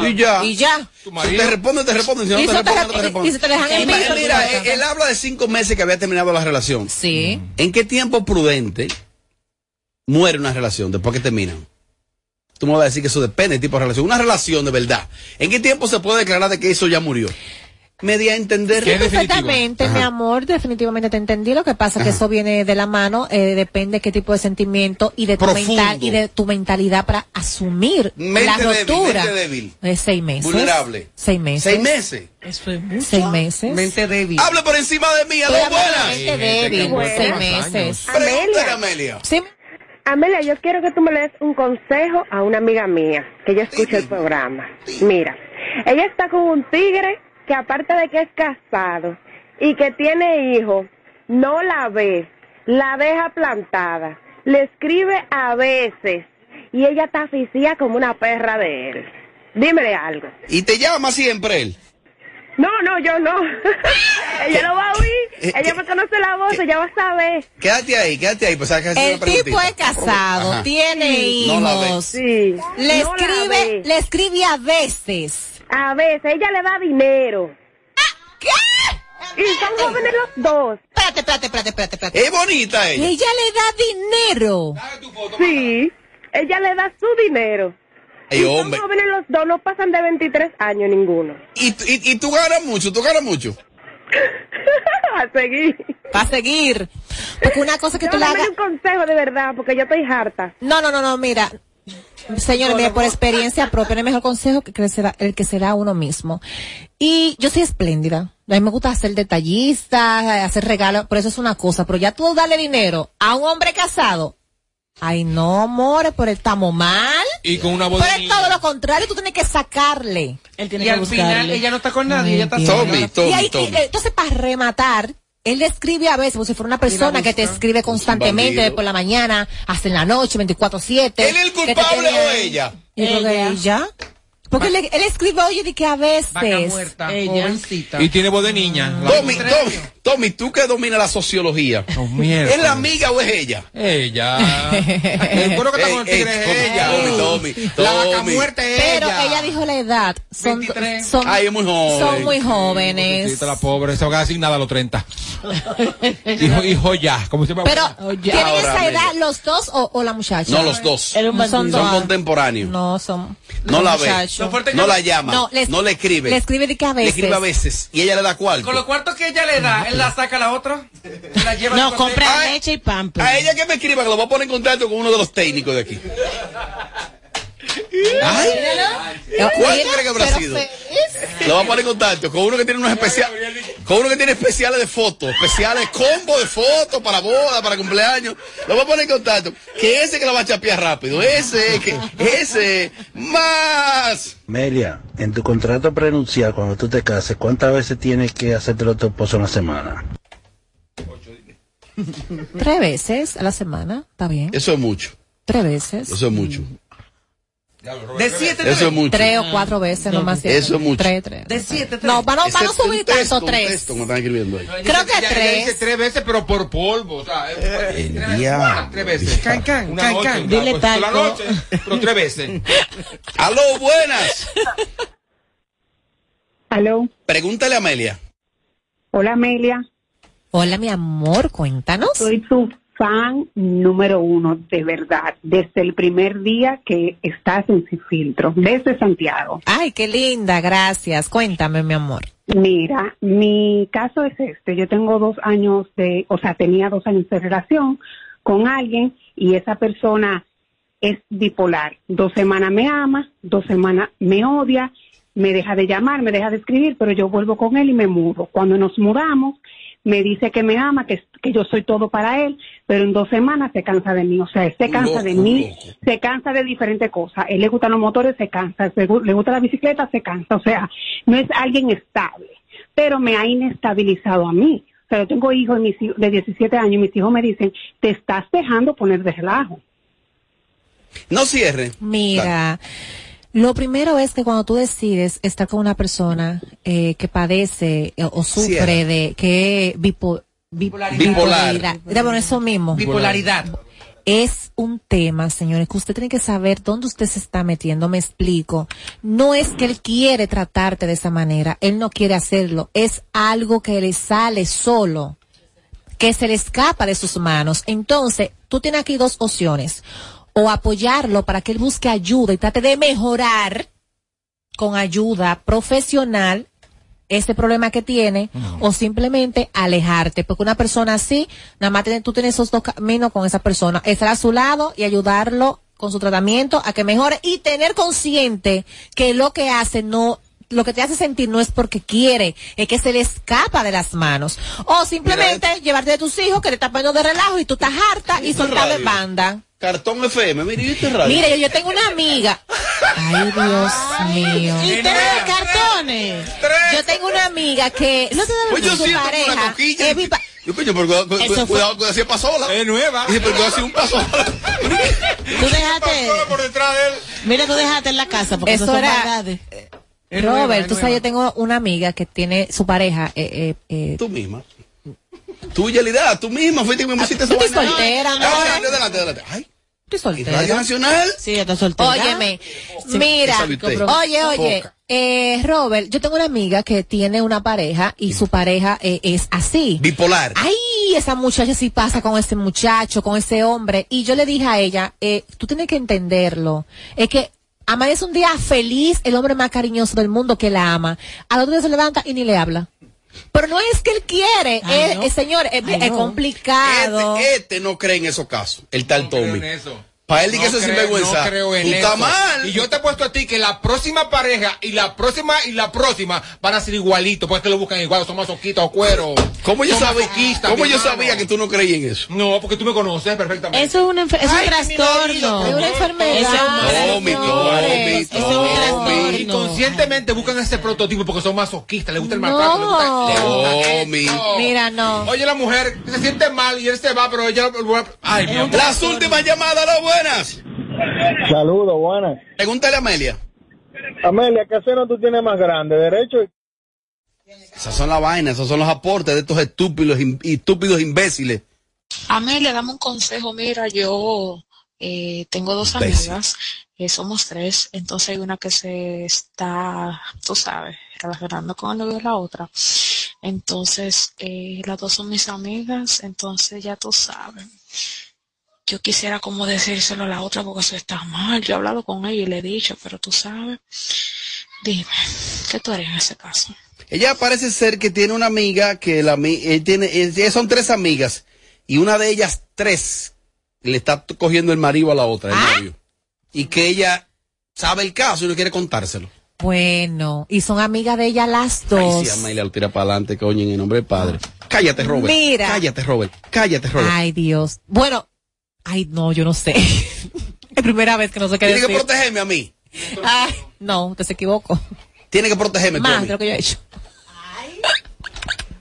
Y ya. Y ya. Si te responde, te responde. Si no te te responde, re- no te responde. y se te dejan en Mira, visto, Mira, él, él habla de cinco meses que había terminado la relación. Sí. ¿En qué tiempo prudente muere una relación después que terminan? Tú me vas a decir que eso depende del tipo de relación. Una relación de verdad. ¿En qué tiempo se puede declarar de que eso ya murió? Media a entender. Sí, perfectamente, mi amor, definitivamente te entendí. Lo que pasa es que eso viene de la mano, eh, depende qué tipo de sentimiento y de tu mental y de tu mentalidad para asumir Mente la débil, rotura. mente débil. Eh, seis meses. Vulnerable. Seis meses. Seis meses. Eso es mucho. Seis meses. Mente débil. Hable por encima de mí, a lo buenas. mente débil. Seis meses. Pregúntale a Amelia. Sí. Amelia, yo quiero que tú me le des un consejo a una amiga mía, que ella escucha el programa. Mira, ella está con un tigre que aparte de que es casado y que tiene hijos, no la ve, la deja plantada, le escribe a veces y ella está aficiada como una perra de él. Dímele algo. Y te llama siempre él. No, no, yo no. ella lo va a oír, Eh, ella me conoce la voz, ella va a saber. Quédate ahí, quédate ahí. Pues, que El una tipo es casado, Ajá. tiene No la ve. hijos. Sí. Le No la escribe, ve. le escribe a veces. A veces, ella le da dinero. ¿Qué? Y son jóvenes los dos. espérate, espérate, espérate, espérate, espérate. Es bonita ella. Ella le da dinero. Sí, ella le da su dinero. Ey, Y son jóvenes los dos, no pasan de 23 años ninguno. Y, y, y tú ganas mucho, tú ganas mucho. A seguir. Para seguir. Porque una cosa que tú le dame hagas. un consejo de verdad, porque yo estoy harta. No, no, no, no, mira. Señores, mire, por experiencia propia, no el mejor consejo que que será, el que será uno mismo. Y yo soy espléndida. A mí me gusta hacer detallista, hacer regalos, por eso es una cosa. Pero ya tú darle dinero a un hombre casado. Ay, no, amores, pero estamos mal. Y con una voz Pero es todo lo contrario, tú tienes que sacarle. Él Y al final ella no está con nadie, ella está Tommy, sola. Y ahí, entonces, para rematar, él le escribe a veces, como si fuera una persona que te escribe constantemente bandido. por la mañana, hasta en la noche, 24-7. ¿Él es el culpable o ella? Yo creo que ella. Porque él, él escribe, oye, de que a veces. Vaca muerta, jovencita. Y tiene voz de niña. Tommy, Tommy, Tommy, tú que dominas la sociología. mierda. ¿Es la amiga o es ella? Ella. El cuero que está Ey, con el tigre ey, es ella. Tommy, Tommy, La vaca Tommy. muerta es Pero ella. ella dijo la edad. Son, son, Ay, es muy joven. son muy jóvenes. Pobrecita, la pobre, se va a quedar sin nada a los 30. hijo, hijo ya, como llama. Pero, ¿tienen Ahora, esa edad los dos o, o la muchacha? No, los dos. Son bandido. contemporáneos. No, son. No la ve. No la llama. No, le- No le escribe. Le escribe de que a Le veces. escribe a veces. Y ella le da cuarto. Con los cuartos que ella le da, la saca la otra. La lleva No, compra Ay, leche y pamper. A ella que me escriba, que lo voy a poner en contacto con uno de los técnicos de aquí. Ay, ¿cuál tú crees que habrá sido? feliz. Lo voy a poner en contacto con uno que tiene unos especiales, con uno que tiene especiales de fotos, especiales combo de fotos para boda, para cumpleaños. Lo voy a poner en contacto. Que ese que la va a chapear rápido, ese, que, ese, más. Melia, en tu contrato prenupcial, cuando tú te cases, ¿cuántas veces tienes que hacértelo tu esposo en la semana? Tres veces a la semana, está bien. Eso es mucho. Tres veces. Eso es mucho. De siete, Eso es mucho. Tres o cuatro veces nomás. Eso es mucho. Tres, tres. De siete, tres. No, no, no es un subir tanto tres. texto, me están escribiendo ahí. Creo que tres. dice tres veces, pero por polvo. O sea, eh, El tres-. Tres veces. Can, can, Una can, noche, can. Dile pues, toda la noche, pero tres veces. Aló, buenas. Aló. Pregúntale a Amelia. Hola, Amelia. Hola, mi amor, cuéntanos. Soy tu fan número uno, de verdad, desde el primer día que estás en Sin Filtro, desde Santiago. Ay, qué linda, gracias. Cuéntame, mi amor. Mira, mi caso es este. Yo tengo dos años de, o sea, tenía dos años de relación con alguien y esa persona es bipolar. Dos semanas me ama, dos semanas me odia, me deja de llamar, me deja de escribir, pero yo vuelvo con él y me mudo. Cuando nos mudamos, me dice que me ama, que, que yo soy todo para él, pero en dos semanas se cansa de mí. O sea, él se cansa de mí, se cansa de diferentes cosas. Él le gustan los motores, se cansa. Se le gusta la bicicleta, se cansa. O sea, no es alguien estable, pero me ha inestabilizado a mí. O sea, yo tengo hijos de, mis hij- de 17 años y mis hijos me dicen, te estás dejando poner de relajo. No cierre. Mira, lo primero es que cuando tú decides estar con una persona eh, que padece eh, o sufre de que bipo- bi- Bipolar. bipolaridad, de, bueno, eso mismo. Bipolaridad. Es un tema, señores, que usted tiene que saber dónde usted se está metiendo. Me explico. No es que él quiere tratarte de esa manera. Él no quiere hacerlo. Es algo que le sale solo. Que se le escapa de sus manos. Entonces, tú tienes aquí dos opciones. O apoyarlo para que él busque ayuda y trate de mejorar con ayuda profesional ese problema que tiene o simplemente alejarte porque una persona así nada más tiene- tú tienes esos dos caminos con esa persona estar a su lado y ayudarlo con su tratamiento a que mejore y tener consciente que lo que hace no lo que te hace sentir no es porque quiere, es que se le escapa de las manos. O simplemente llevarte de tus hijos que te están poniendo de relajo y tú estás harta y soltarlo en banda. Cartón FM, mire, ¿y este radio? Mire, yo, yo tengo una amiga. Ay, Dios mío. Y tres cartones. Yo tengo una amiga que no Pues yo su siento una pareja coquilla. es bipa- Yo, coño, pero cuidado, cuidado, fue- cuidado, cuidado, si es pasola. Es nueva. Dice, pero cuidado, un pasola. Tú dejaste. por detrás de él. Mira, tú dejaste en la casa porque Eso eso era-. Es nueva, Robert, es tú sabes, nueva. yo tengo una amiga que tiene su pareja. Eh, eh, eh, Tú misma. Tú, Yelida, tú misma fuiste que me pusiste esa vaina. soltera, Ah, amor. Adelante, adelante, adelante. Ay, Estoy soltera. ¿Y Radio Nacional? Sí, está soltera. Óyeme, Sí. mira, oye, oye, eh, Robert, yo tengo una amiga que tiene una pareja y su pareja eh, es así. Bipolar. Ay, esa muchacha sí pasa con ese muchacho, con ese hombre. Y yo le dije a ella, eh, tú tienes que entenderlo. Es que amanece un día feliz, el hombre más cariñoso del mundo que la ama. Al otro día se levanta y ni le habla. Pero no es que él quiere, Ay, eh, no. eh, señor, es, Ay, es no. complicado. Este, este no cree en esos casos. El tal creo Tommy. en eso. Para él di que No eso es sinvergüenza. No creo en eso. mal. Y yo te he puesto a ti que la próxima pareja y la próxima y la próxima van a ser igualitos, porque lo buscan igual, son masoquistas o cuero. ¿Cómo yo sabía, ¿cómo yo sabía que tú no creías en eso? No, porque tú me conoces perfectamente. Eso es, una enfer- es un Ay, trastorno. Es una enfermedad. Eso es. Inconscientemente buscan ese prototipo porque son masoquistas, les gusta el maltrato, les No. gusta, les gusta Tommy. esto. Mira, no. Oye, la mujer se siente mal y él se va, pero ella. Ay, mi amor. Las últimas llamadas, las buenas. Saludos, buenas. Pregúntale a Amelia. Amelia, ¿qué seno tú tienes más grande? ¿Derecho? Esas son las vainas, esos son los aportes de estos estúpidos, im- estúpidos imbéciles. Amelia, dame un consejo. Mira, yo eh, tengo dos Imbécil. amigas, eh, somos tres, entonces hay una que se está, tú sabes, relacionando con el novio de la otra. Entonces, eh, las dos son mis amigas, entonces ya tú sabes. Yo quisiera como decírselo a la otra porque eso está mal. Yo he hablado con ella y le he dicho, pero tú sabes. Dime, ¿qué tú harías en ese caso? Ella parece ser que tiene una amiga que la eh, tiene, eh, ellas son tres amigas y una de ellas tres le está cogiendo el marido a la otra, el novio. Y que ella sabe el caso y no quiere contárselo. Bueno, y son amigas de ella las Ay, dos. sí, Amelia lo tira para adelante, coño, en el nombre del padre. Cállate, Robert. Mira. Cállate, Robert. Cállate, Robert. Ay, Dios. Bueno, ay, no, yo no sé. es primera vez que no sé qué Tiene que decir. protegerme a mí. Ay, no, usted se equivocó. Tiene que protegerme tú a Más mí. de lo que yo he hecho.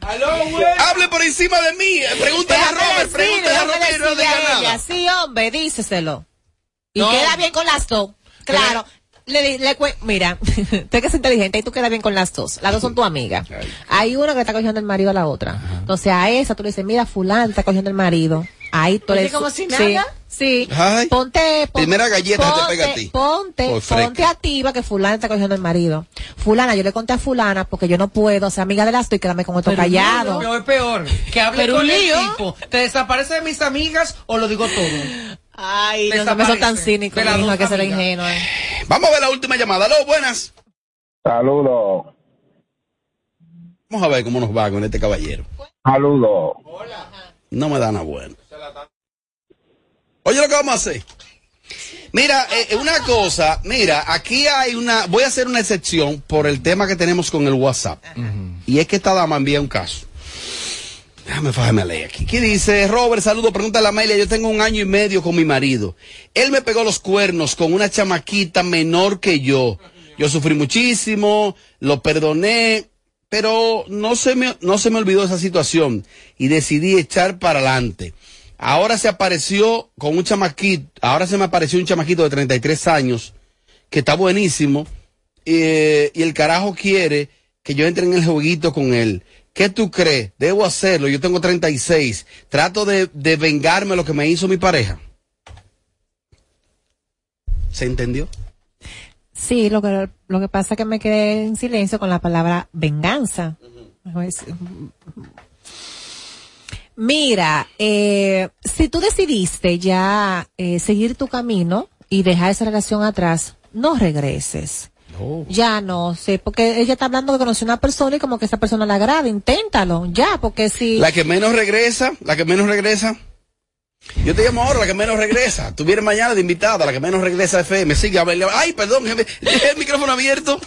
Hable por encima de mí. Pregúntale a Robert. decir, Pregúntale a Robert y no diga a ella. nada. Sí, hombre, díceselo. Y No. queda bien con las dos. Claro. Le, di- le mira, tú que es inteligente y tú quedas bien con las dos. Las dos son tu amiga. Hay una que está cogiendo el marido a la otra. Entonces a esa tú le dices, mira, fulano está cogiendo el marido. Ahí tú Oye, le como si Sí, nada. sí. Ay. Ponte, pon- Primera galleta que te ponte, pega a ti. Ponte, Por ponte activa que fulana está cogiendo el marido. Fulana, yo le conté a fulana porque yo no puedo ser amiga de las y quedarme con esto Pero callado. no, es peor. Que hable con un el lío. tipo. ¿Te desaparece de mis amigas o lo digo todo? Ay, no, no me son tan dos hay que ser ingenuo. eh. Vamos a ver la última llamada. Aló, buenas. Saludos. Vamos a ver cómo nos va con este caballero. Saludos. No me da nada bueno. Oye, lo que vamos a hacer. Mira, eh, una cosa, mira, aquí hay una, voy a hacer una excepción por el tema que tenemos con el WhatsApp. Y es que esta dama envía un caso. Déjame fajarme a leer aquí. ¿Qué dice? Robert, saludo, pregúntale a Amelia. Yo tengo un año y medio con mi marido. Él me pegó los cuernos con una chamaquita menor que yo. Yo sufrí muchísimo, lo perdoné, pero no se me, no se me olvidó esa situación y decidí echar para adelante. Ahora se apareció con un chamaquito, ahora se me apareció un chamaquito de 33 años que está buenísimo eh, y el carajo quiere que yo entre en el jueguito con él. ¿Qué tú crees? Debo hacerlo. Yo tengo 36. Trato de, de vengarme lo que me hizo mi pareja. ¿Se entendió? Sí, lo que, lo que pasa es que me quedé en silencio con la palabra venganza. Pues, Mira, eh, si tú decidiste ya eh, seguir tu camino y dejar esa relación atrás, no regreses. Ya no sé, porque ella está hablando de conocer una persona y como que esa persona le agrada, inténtalo, ya, porque si... La que menos regresa, la que menos regresa. Yo te llamo ahora, la que menos regresa. Tú vienes mañana de invitada, la que menos regresa de FM. Sigue a verle. Ay, perdón, jefe, dejé el micrófono abierto.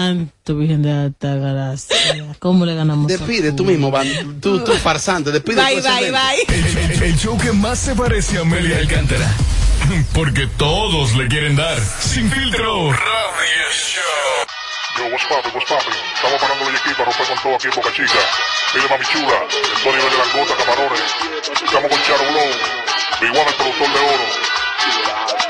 Santo Virgen de Alta Gracia. ¿Cómo le ganamos? Despide tú mismo, Van. Tú, tú farsante, despide Bye, bye, bye. El, el show que más se parece a Amelia Alcántara. Porque todos le quieren dar. Sin filtro. Radio Show. Yo, what's poppin', what's poppin'? Estamos parando la equipa, romper con todo aquí en Boca Chica. Mire, mami chula, estoy nivel de langota, camarones. Estamos con Charo Blow, Big One, el productor de oro.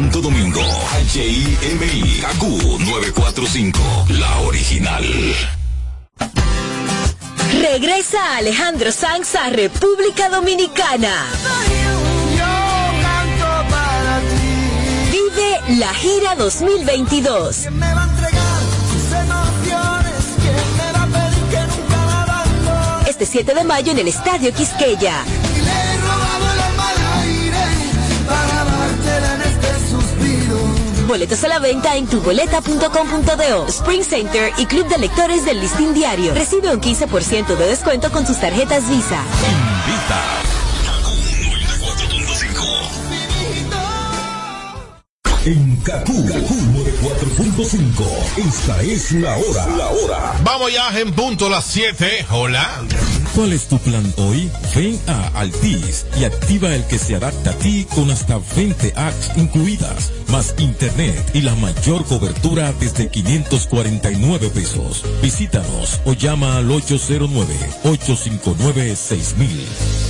Santo Domingo. HIMI KQ 945. La original. Regresa Alejandro Sanz a República Dominicana. Vive la gira 2022. Este 7 de mayo en el Estadio Quisqueya. Boletos a la venta en tuboleta.com.do, Spring Center y Club de Lectores del Listín Diario. Recibe un 15% de descuento con sus tarjetas Visa. Invita. En Kaku, Kaku 4.5. Esta es la hora. La hora. Vamos ya en punto las 7. Hola. ¿Cuál es tu plan hoy? Ven a Altis y activa el que se adapta a ti con hasta 20 apps incluidas, más internet y la mayor cobertura desde 549 pesos. Visítanos o llama al 809-859-6000. Mi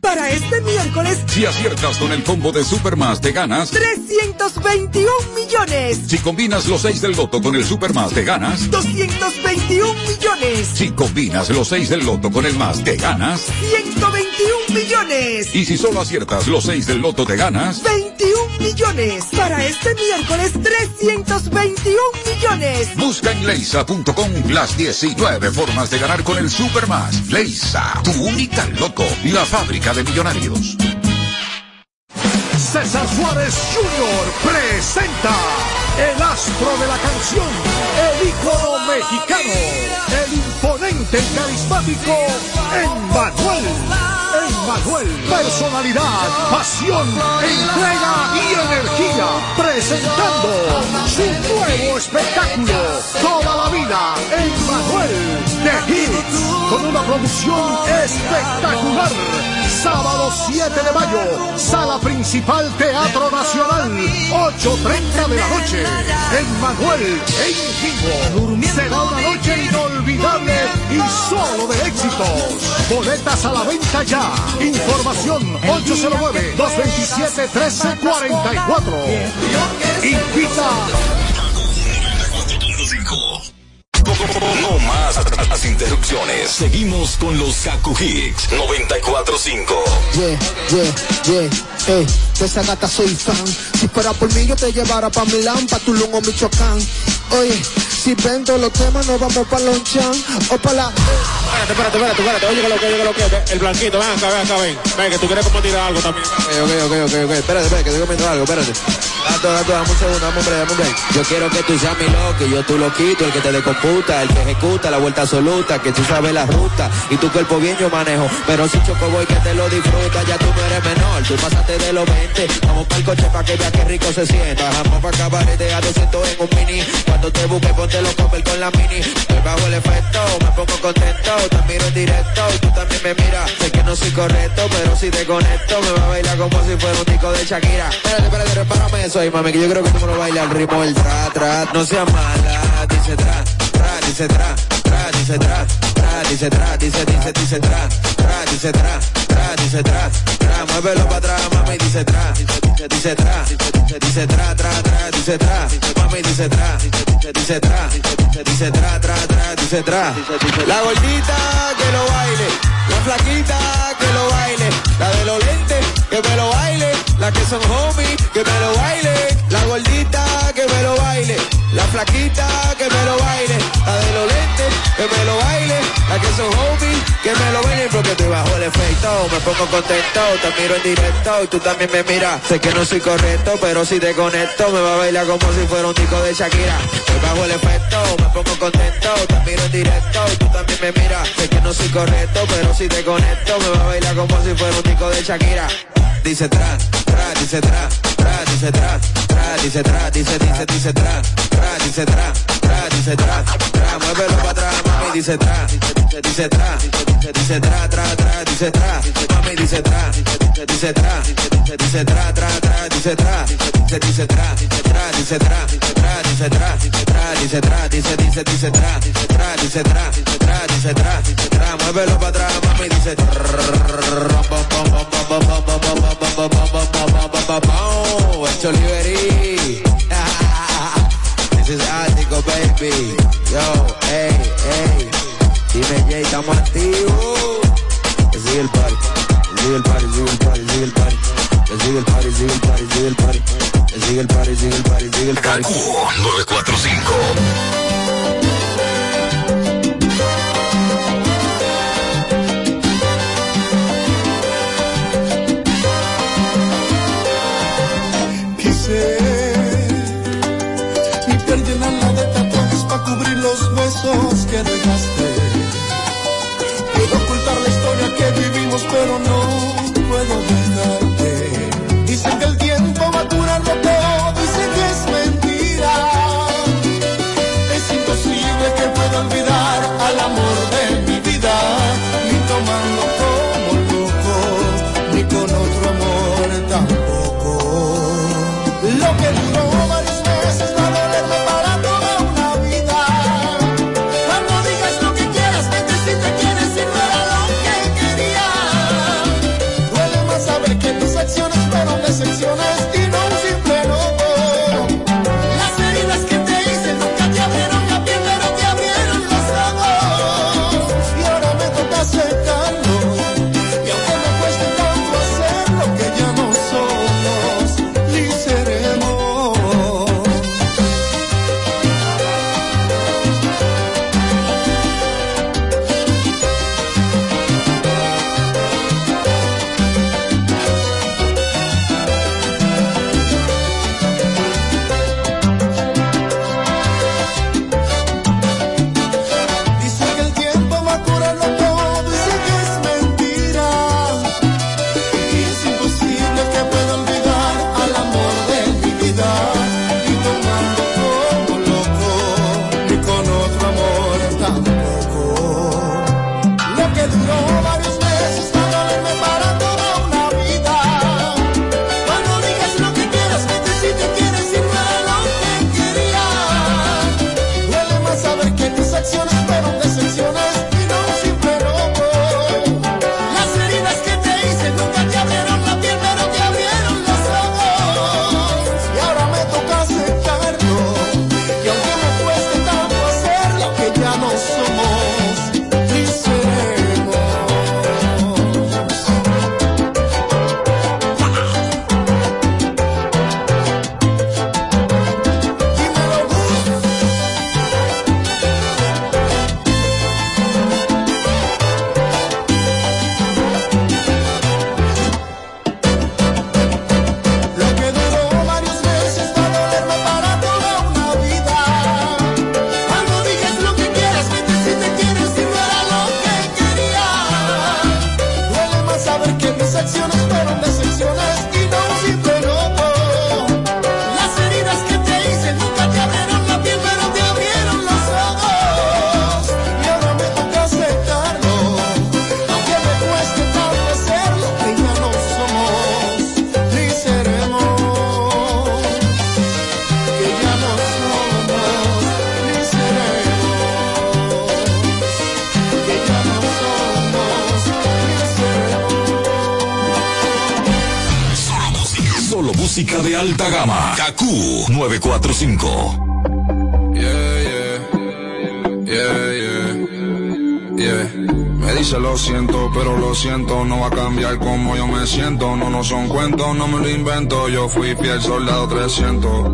Para este miércoles, Si aciertas con el combo de Supermas, te ganas. 321 millones. Si combinas los 6 del loto con el Supermas, te ganas. 221 millones. Si combinas los 6 del loto con el más, te ganas. 121 millones. Y si solo aciertas los 6 del loto, te ganas. 21 millones. Para este miércoles, 321 millones. Busca en leisa.com las 19 formas de ganar con el Supermas. Leisa, tu única loto, la fábrica de millonarios. César Suárez Jr. presenta el astro de la canción, el ícono mexicano, el imponente y carismático Emmanuel. Personalidad, pasión, entrega y energía, presentando su nuevo espectáculo, Toda la vida, Emmanuel de Hits, con una producción espectacular. Sábado 7 de mayo, sala principal Teatro Nacional, 8.30 de la noche. Emmanuel en vivo. Será una noche inolvidable y solo de éxitos. Boletas a la venta ya. Información 809-227-1344. Invita. No más las interrupciones. Seguimos con los Kaku Hicks 945. Yeah, yeah, yeah, ey, de esa gata soy fan. Si fuera por mí, yo te llevara pa' Milán, pa' Tulum o Michoacán. Oye, si vendo los temas, nos vamos pa' Lonchan o pa' la. Espérate, espérate, espérate, espérate. Oye, que lo que, oye, que lo que. El blanquito, ven acá, ven acá, ven. Ven, que tú quieres como tirar algo también. Ok, ok, ok, ok, ok. Espérate, espérate, que estoy comiendo algo, espérate. Gato, gato, dame un segundo, dame un break, dame un break. Yo quiero que tú seas mi loco, y yo tú lo quito, el que te decomputa, el que ejecuta la vuelta absoluta, que tú sabes la ruta, y tu cuerpo bien yo manejo. Pero si choco voy que te lo disfruta, ya tú no eres menor, tú pasaste de los 20. Vamos para el coche pa' que veas qué rico se sienta. Vamos pa' cabaret a 200 en un mini. Cuando te busque, ponte los comer con la mini. Estoy bajo el efecto, me pongo contento, te miro en directo, tú también me miras. Sé que no soy correcto, pero si te conecto, me va a bailar como si fuera un tico de Shakira. Espérate, espérate, repárame eso ahí, mami, que yo creo que tú me lo bailas al ritmo del tra, tra. No seas mala, dice tra, tra, dice tra, tra, dice tra, tra, dice tra, dice, dice, dice tra, tra, dice tra, tra, dice tra, tra. Muévelo para atrás, mami, dice tra, dice, dice, dice tra, dice, dice, tra, tra, tra, dice tra, mami, dice tra, dice, tra, dice tra, tra, tra, dice tra. La gordita que lo baile, la flaquita que lo baile, la de los lentes que me lo baile, la que son homies que me lo baile, la gordita que me lo baile, la flaquita que me lo baile, la de los lentes que me lo baile, la que son homies que me lo baile. Porque estoy bajo el efecto, me pongo contento, te miro en directo y tú también me miras, sé que no soy correcto, pero si te conecto me va a bailar como si fuera un tico de Shakira, estoy bajo el efecto, me pongo contento, te miro en directo y tú también me miras, sé que no soy correcto, pero si te conecto me va a bailar como si fuera un tico de Shakira. Dice tra, tra, dice tra, tra, dice tra, tra, dice tra, dice, dice, dice tra, tra, dice tra, tra, dice tra, tra, muévelo para atrás, mami, dice tra, dice, dice tra, dice, dice tra, tra, tra, dice tra, mami, dice tra, dice, dice tra, dice, dice tra, tra, tra, dice tra, dice, dice tra, tra, dice tra, tra, dice tra, tra, dice tra, dice, dice, dice tra, tra, dice tra, tra, dice tra, tra, muévelo para atrás, mami, dice el Cholivery. This is Ático, baby. Yo, hey, hey. Dime, Jay, estamos activos. El party. Sigue el party, sigue el party, sigue el party. El party, sigue el party, sigue el party. Sigue el sigue el party, sigue el party. 945. Quise vivimos, pero no 945. Yeah, yeah, yeah, yeah, yeah. Me dice lo siento, pero lo siento, no va a cambiar como yo me siento. No, no son cuentos, no me lo invento. Yo fui fiel soldado 300.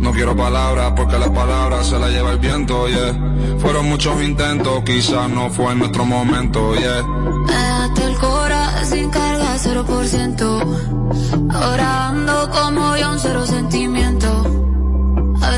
No quiero palabras porque las palabras se las lleva el viento, yeah. Fueron muchos intentos, quizás no fue nuestro momento, yeah. Déjate el cora sin carga, 0%. Ahora ando como yo, un cero sentimiento.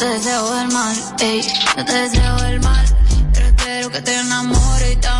te deseo el mal, ey, no te deseo el mal. Pero espero que te enamore y también